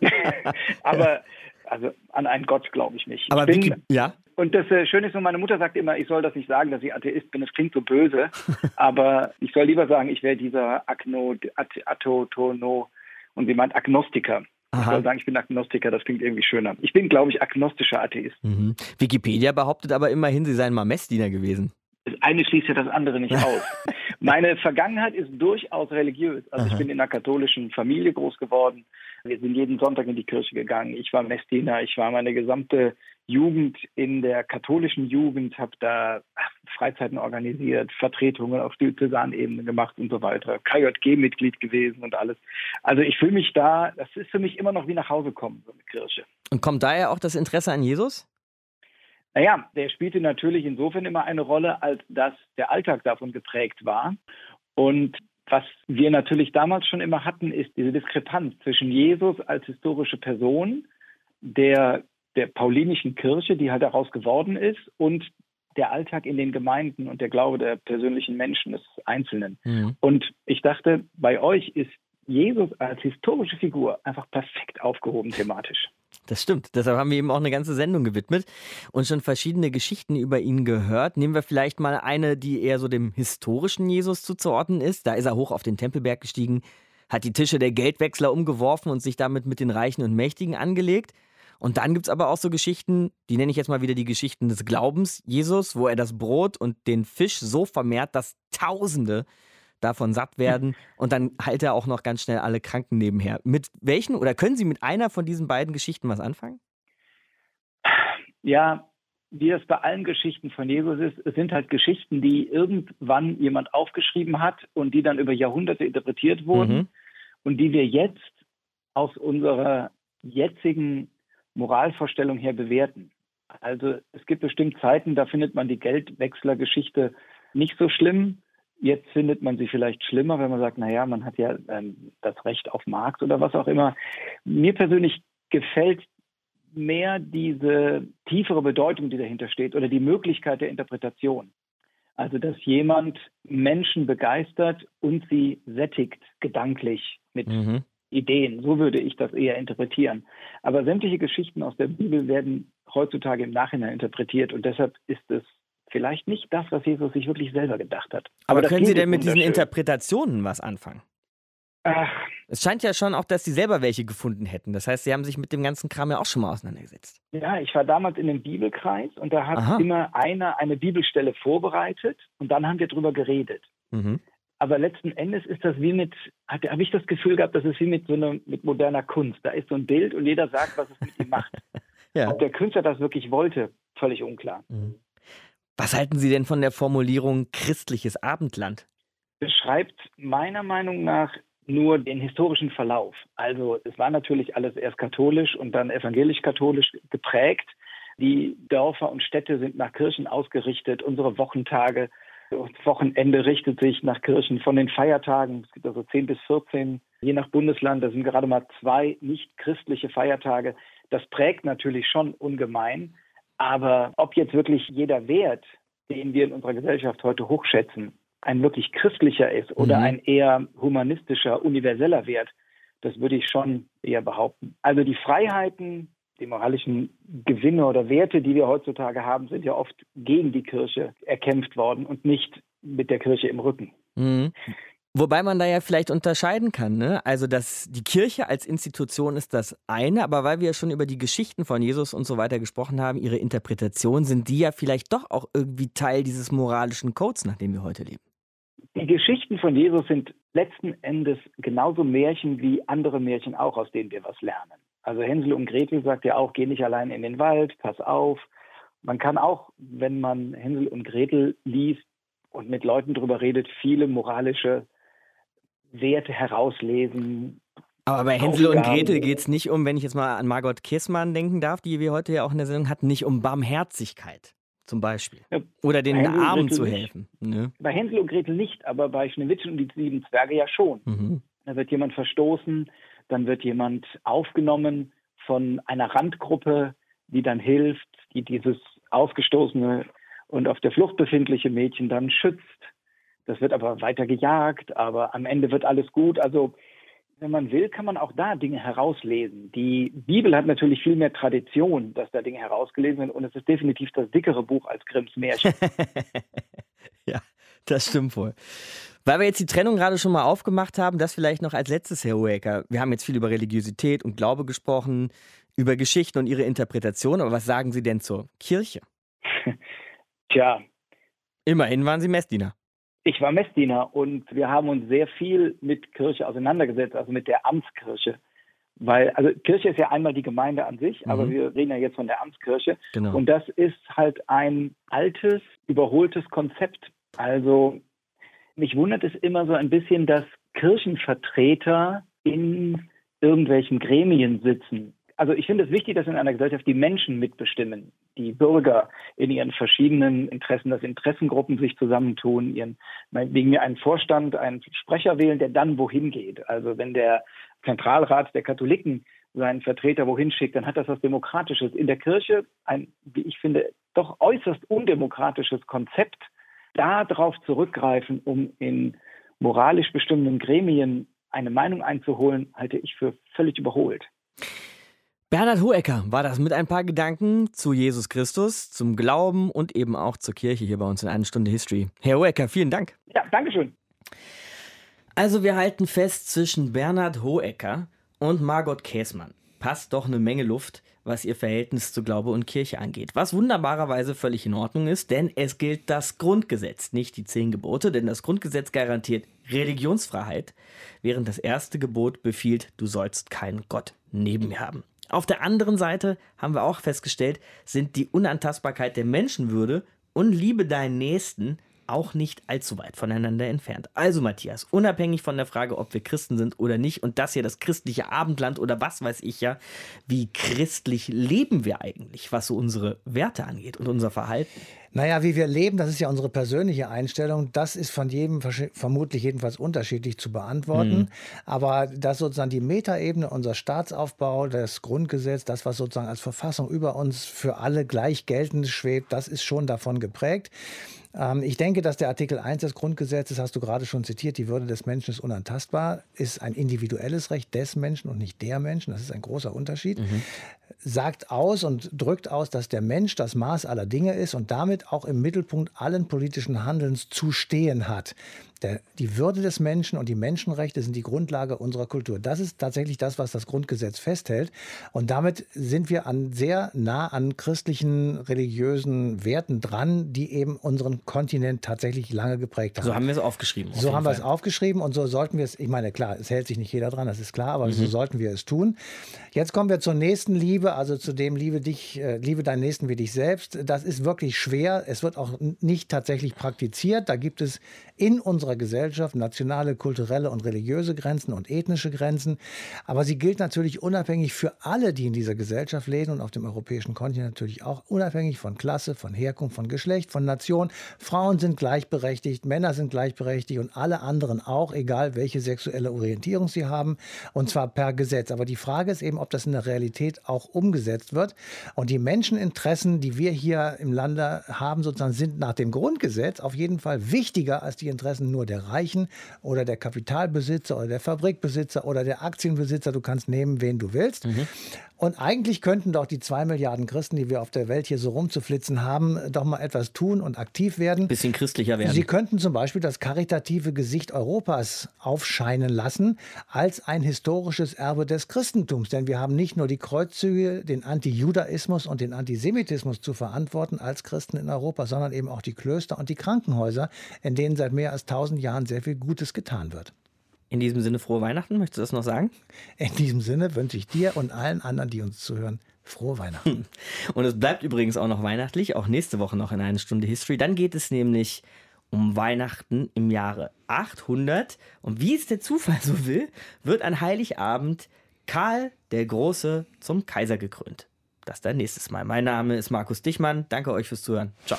aber also an einen Gott glaube ich nicht. Aber ich bin, ja. Und das äh, Schöne ist, meine Mutter sagt immer, ich soll das nicht sagen, dass ich Atheist bin. Das klingt so böse. aber ich soll lieber sagen, ich wäre dieser Agno, Atotono und sie meint Agnostiker. Aha. Ich soll sagen, ich bin Agnostiker, das klingt irgendwie schöner. Ich bin, glaube ich, agnostischer Atheist. Mhm. Wikipedia behauptet aber immerhin, Sie seien mal Messdiener gewesen. Das eine schließt ja das andere nicht aus. Meine Vergangenheit ist durchaus religiös. Also Aha. ich bin in einer katholischen Familie groß geworden. Wir sind jeden Sonntag in die Kirche gegangen. Ich war Messdiener. Ich war meine gesamte Jugend in der katholischen Jugend, habe da Freizeiten organisiert, Vertretungen auf Diözesanebene gemacht und so weiter. KJG-Mitglied gewesen und alles. Also ich fühle mich da, das ist für mich immer noch wie nach Hause kommen, so eine Kirche. Und kommt daher auch das Interesse an Jesus? Naja, der spielte natürlich insofern immer eine Rolle, als dass der Alltag davon geprägt war. Und was wir natürlich damals schon immer hatten, ist diese Diskrepanz zwischen Jesus als historische Person, der, der paulinischen Kirche, die halt daraus geworden ist, und der Alltag in den Gemeinden und der Glaube der persönlichen Menschen des Einzelnen. Mhm. Und ich dachte, bei euch ist Jesus als historische Figur einfach perfekt aufgehoben thematisch. Das stimmt. Deshalb haben wir ihm auch eine ganze Sendung gewidmet und schon verschiedene Geschichten über ihn gehört. Nehmen wir vielleicht mal eine, die eher so dem historischen Jesus zuzuordnen ist. Da ist er hoch auf den Tempelberg gestiegen, hat die Tische der Geldwechsler umgeworfen und sich damit mit den Reichen und Mächtigen angelegt. Und dann gibt es aber auch so Geschichten, die nenne ich jetzt mal wieder die Geschichten des Glaubens Jesus, wo er das Brot und den Fisch so vermehrt, dass Tausende davon satt werden und dann heilt er auch noch ganz schnell alle Kranken nebenher. Mit welchen oder können Sie mit einer von diesen beiden Geschichten was anfangen? Ja, wie es bei allen Geschichten von Jesus ist, es sind halt Geschichten, die irgendwann jemand aufgeschrieben hat und die dann über Jahrhunderte interpretiert wurden mhm. und die wir jetzt aus unserer jetzigen Moralvorstellung her bewerten. Also es gibt bestimmt Zeiten, da findet man die Geldwechslergeschichte nicht so schlimm. Jetzt findet man sie vielleicht schlimmer, wenn man sagt, naja, man hat ja ähm, das Recht auf Markt oder was auch immer. Mir persönlich gefällt mehr diese tiefere Bedeutung, die dahinter steht oder die Möglichkeit der Interpretation. Also, dass jemand Menschen begeistert und sie sättigt gedanklich mit mhm. Ideen. So würde ich das eher interpretieren. Aber sämtliche Geschichten aus der Bibel werden heutzutage im Nachhinein interpretiert und deshalb ist es vielleicht nicht das, was Jesus sich wirklich selber gedacht hat. Aber, Aber können Sie denn mit diesen Interpretationen was anfangen? Ach. Es scheint ja schon auch, dass Sie selber welche gefunden hätten. Das heißt, Sie haben sich mit dem ganzen Kram ja auch schon mal auseinandergesetzt. Ja, ich war damals in einem Bibelkreis und da hat Aha. immer einer eine Bibelstelle vorbereitet und dann haben wir drüber geredet. Mhm. Aber letzten Endes ist das wie mit, habe ich das Gefühl gehabt, das ist wie mit so einer mit moderner Kunst. Da ist so ein Bild und jeder sagt, was es mit ihm macht. ja. Ob der Künstler das wirklich wollte, völlig unklar. Mhm. Was halten Sie denn von der Formulierung christliches Abendland? Beschreibt meiner Meinung nach nur den historischen Verlauf. Also es war natürlich alles erst katholisch und dann evangelisch-katholisch geprägt. Die Dörfer und Städte sind nach Kirchen ausgerichtet. Unsere Wochentage, das Wochenende richtet sich nach Kirchen von den Feiertagen. Es gibt also 10 bis 14, je nach Bundesland. Das sind gerade mal zwei nicht christliche Feiertage. Das prägt natürlich schon ungemein. Aber ob jetzt wirklich jeder Wert, den wir in unserer Gesellschaft heute hochschätzen, ein wirklich christlicher ist oder mhm. ein eher humanistischer, universeller Wert, das würde ich schon eher behaupten. Also die Freiheiten, die moralischen Gewinne oder Werte, die wir heutzutage haben, sind ja oft gegen die Kirche erkämpft worden und nicht mit der Kirche im Rücken. Mhm. Wobei man da ja vielleicht unterscheiden kann. Ne? Also, dass die Kirche als Institution ist das eine, aber weil wir ja schon über die Geschichten von Jesus und so weiter gesprochen haben, ihre Interpretation, sind die ja vielleicht doch auch irgendwie Teil dieses moralischen Codes, nach dem wir heute leben. Die Geschichten von Jesus sind letzten Endes genauso Märchen wie andere Märchen auch, aus denen wir was lernen. Also Hänsel und Gretel sagt ja auch, geh nicht allein in den Wald, pass auf. Man kann auch, wenn man Hänsel und Gretel liest und mit Leuten darüber redet, viele moralische Werte herauslesen. Aber bei Hänsel und Gretel geht es nicht um, wenn ich jetzt mal an Margot Kissmann denken darf, die wir heute ja auch in der Sendung hatten, nicht um Barmherzigkeit zum Beispiel. Ja, Oder den Armen zu helfen. Ne? Bei Hänsel und Gretel nicht, aber bei Schneewittchen und die sieben Zwerge ja schon. Mhm. Da wird jemand verstoßen, dann wird jemand aufgenommen von einer Randgruppe, die dann hilft, die dieses ausgestoßene und auf der Flucht befindliche Mädchen dann schützt. Das wird aber weiter gejagt, aber am Ende wird alles gut. Also wenn man will, kann man auch da Dinge herauslesen. Die Bibel hat natürlich viel mehr Tradition, dass da Dinge herausgelesen werden und es ist definitiv das dickere Buch als Grimms Märchen. ja, das stimmt wohl. Weil wir jetzt die Trennung gerade schon mal aufgemacht haben, das vielleicht noch als letztes, Herr Hoeker. Wir haben jetzt viel über Religiosität und Glaube gesprochen, über Geschichten und ihre Interpretation, aber was sagen Sie denn zur Kirche? Tja. Immerhin waren Sie Messdiener. Ich war Messdiener und wir haben uns sehr viel mit Kirche auseinandergesetzt, also mit der Amtskirche. Weil, also Kirche ist ja einmal die Gemeinde an sich, mhm. aber wir reden ja jetzt von der Amtskirche. Genau. Und das ist halt ein altes, überholtes Konzept. Also mich wundert es immer so ein bisschen, dass Kirchenvertreter in irgendwelchen Gremien sitzen also ich finde es wichtig, dass in einer Gesellschaft die Menschen mitbestimmen, die Bürger in ihren verschiedenen Interessen, dass Interessengruppen sich zusammentun, ihren, wegen mir einen Vorstand, einen Sprecher wählen, der dann wohin geht. Also wenn der Zentralrat der Katholiken seinen Vertreter wohin schickt, dann hat das was Demokratisches. In der Kirche ein, wie ich finde, doch äußerst undemokratisches Konzept, darauf zurückgreifen, um in moralisch bestimmenden Gremien eine Meinung einzuholen, halte ich für völlig überholt. Bernhard Hohecker war das mit ein paar Gedanken zu Jesus Christus, zum Glauben und eben auch zur Kirche hier bei uns in einer Stunde History. Herr Hohecker, vielen Dank. Ja, Dankeschön. Also wir halten fest zwischen Bernhard Hohecker und Margot Käßmann. Passt doch eine Menge Luft, was ihr Verhältnis zu Glaube und Kirche angeht. Was wunderbarerweise völlig in Ordnung ist, denn es gilt das Grundgesetz, nicht die zehn Gebote, denn das Grundgesetz garantiert Religionsfreiheit, während das erste Gebot befiehlt, du sollst keinen Gott neben mir haben. Auf der anderen Seite haben wir auch festgestellt, sind die Unantastbarkeit der Menschenwürde und Liebe deinen Nächsten auch nicht allzu weit voneinander entfernt. Also Matthias, unabhängig von der Frage, ob wir Christen sind oder nicht und das hier das christliche Abendland oder was weiß ich ja, wie christlich leben wir eigentlich, was so unsere Werte angeht und unser Verhalten? Naja, wie wir leben, das ist ja unsere persönliche Einstellung. Das ist von jedem vermutlich jedenfalls unterschiedlich zu beantworten. Mhm. Aber dass sozusagen die Metaebene, unser Staatsaufbau, das Grundgesetz, das, was sozusagen als Verfassung über uns für alle gleich geltend schwebt, das ist schon davon geprägt. Ähm, ich denke, dass der Artikel 1 des Grundgesetzes, hast du gerade schon zitiert, die Würde des Menschen ist unantastbar, ist ein individuelles Recht des Menschen und nicht der Menschen. Das ist ein großer Unterschied. Mhm. Sagt aus und drückt aus, dass der Mensch das Maß aller Dinge ist und damit auch im Mittelpunkt allen politischen Handelns zu stehen hat. Der, die Würde des Menschen und die Menschenrechte sind die Grundlage unserer Kultur. Das ist tatsächlich das, was das Grundgesetz festhält. Und damit sind wir an, sehr nah an christlichen, religiösen Werten dran, die eben unseren Kontinent tatsächlich lange geprägt haben. So haben wir es aufgeschrieben. So haben wir es aufgeschrieben und so sollten wir es, ich meine, klar, es hält sich nicht jeder dran, das ist klar, aber mhm. so sollten wir es tun. Jetzt kommen wir zur nächsten Liebe, also zu dem Liebe dich, äh, liebe deinen Nächsten wie dich selbst. Das ist wirklich schwer. Es wird auch nicht tatsächlich praktiziert. Da gibt es in unserer Gesellschaft nationale, kulturelle und religiöse Grenzen und ethnische Grenzen. Aber sie gilt natürlich unabhängig für alle, die in dieser Gesellschaft leben und auf dem europäischen Kontinent natürlich auch unabhängig von Klasse, von Herkunft, von Geschlecht, von Nation. Frauen sind gleichberechtigt, Männer sind gleichberechtigt und alle anderen auch, egal welche sexuelle Orientierung sie haben, und zwar per Gesetz. Aber die Frage ist eben, ob das in der Realität auch umgesetzt wird. Und die Menscheninteressen, die wir hier im Lande haben, sozusagen, sind nach dem Grundgesetz auf jeden Fall wichtiger als die Interessen nur der Reichen oder der Kapitalbesitzer oder der Fabrikbesitzer oder der Aktienbesitzer. Du kannst nehmen, wen du willst. Mhm. Und eigentlich könnten doch die zwei Milliarden Christen, die wir auf der Welt hier so rumzuflitzen haben, doch mal etwas tun und aktiv werden. Bisschen christlicher werden. Sie könnten zum Beispiel das karitative Gesicht Europas aufscheinen lassen als ein historisches Erbe des Christentums. Denn wir haben nicht nur die Kreuzzüge, den Antijudaismus und den Antisemitismus zu verantworten als Christen in Europa, sondern eben auch die Klöster und die Krankenhäuser, in denen seit mehr als 2000 Jahren sehr viel Gutes getan wird. In diesem Sinne frohe Weihnachten, möchtest du das noch sagen? In diesem Sinne wünsche ich dir und allen anderen, die uns zuhören, frohe Weihnachten. Und es bleibt übrigens auch noch weihnachtlich, auch nächste Woche noch in einer Stunde History. Dann geht es nämlich um Weihnachten im Jahre 800. Und wie es der Zufall so will, wird an Heiligabend Karl der Große zum Kaiser gekrönt. Das dann nächstes Mal. Mein Name ist Markus Dichmann. Danke euch fürs Zuhören. Ciao.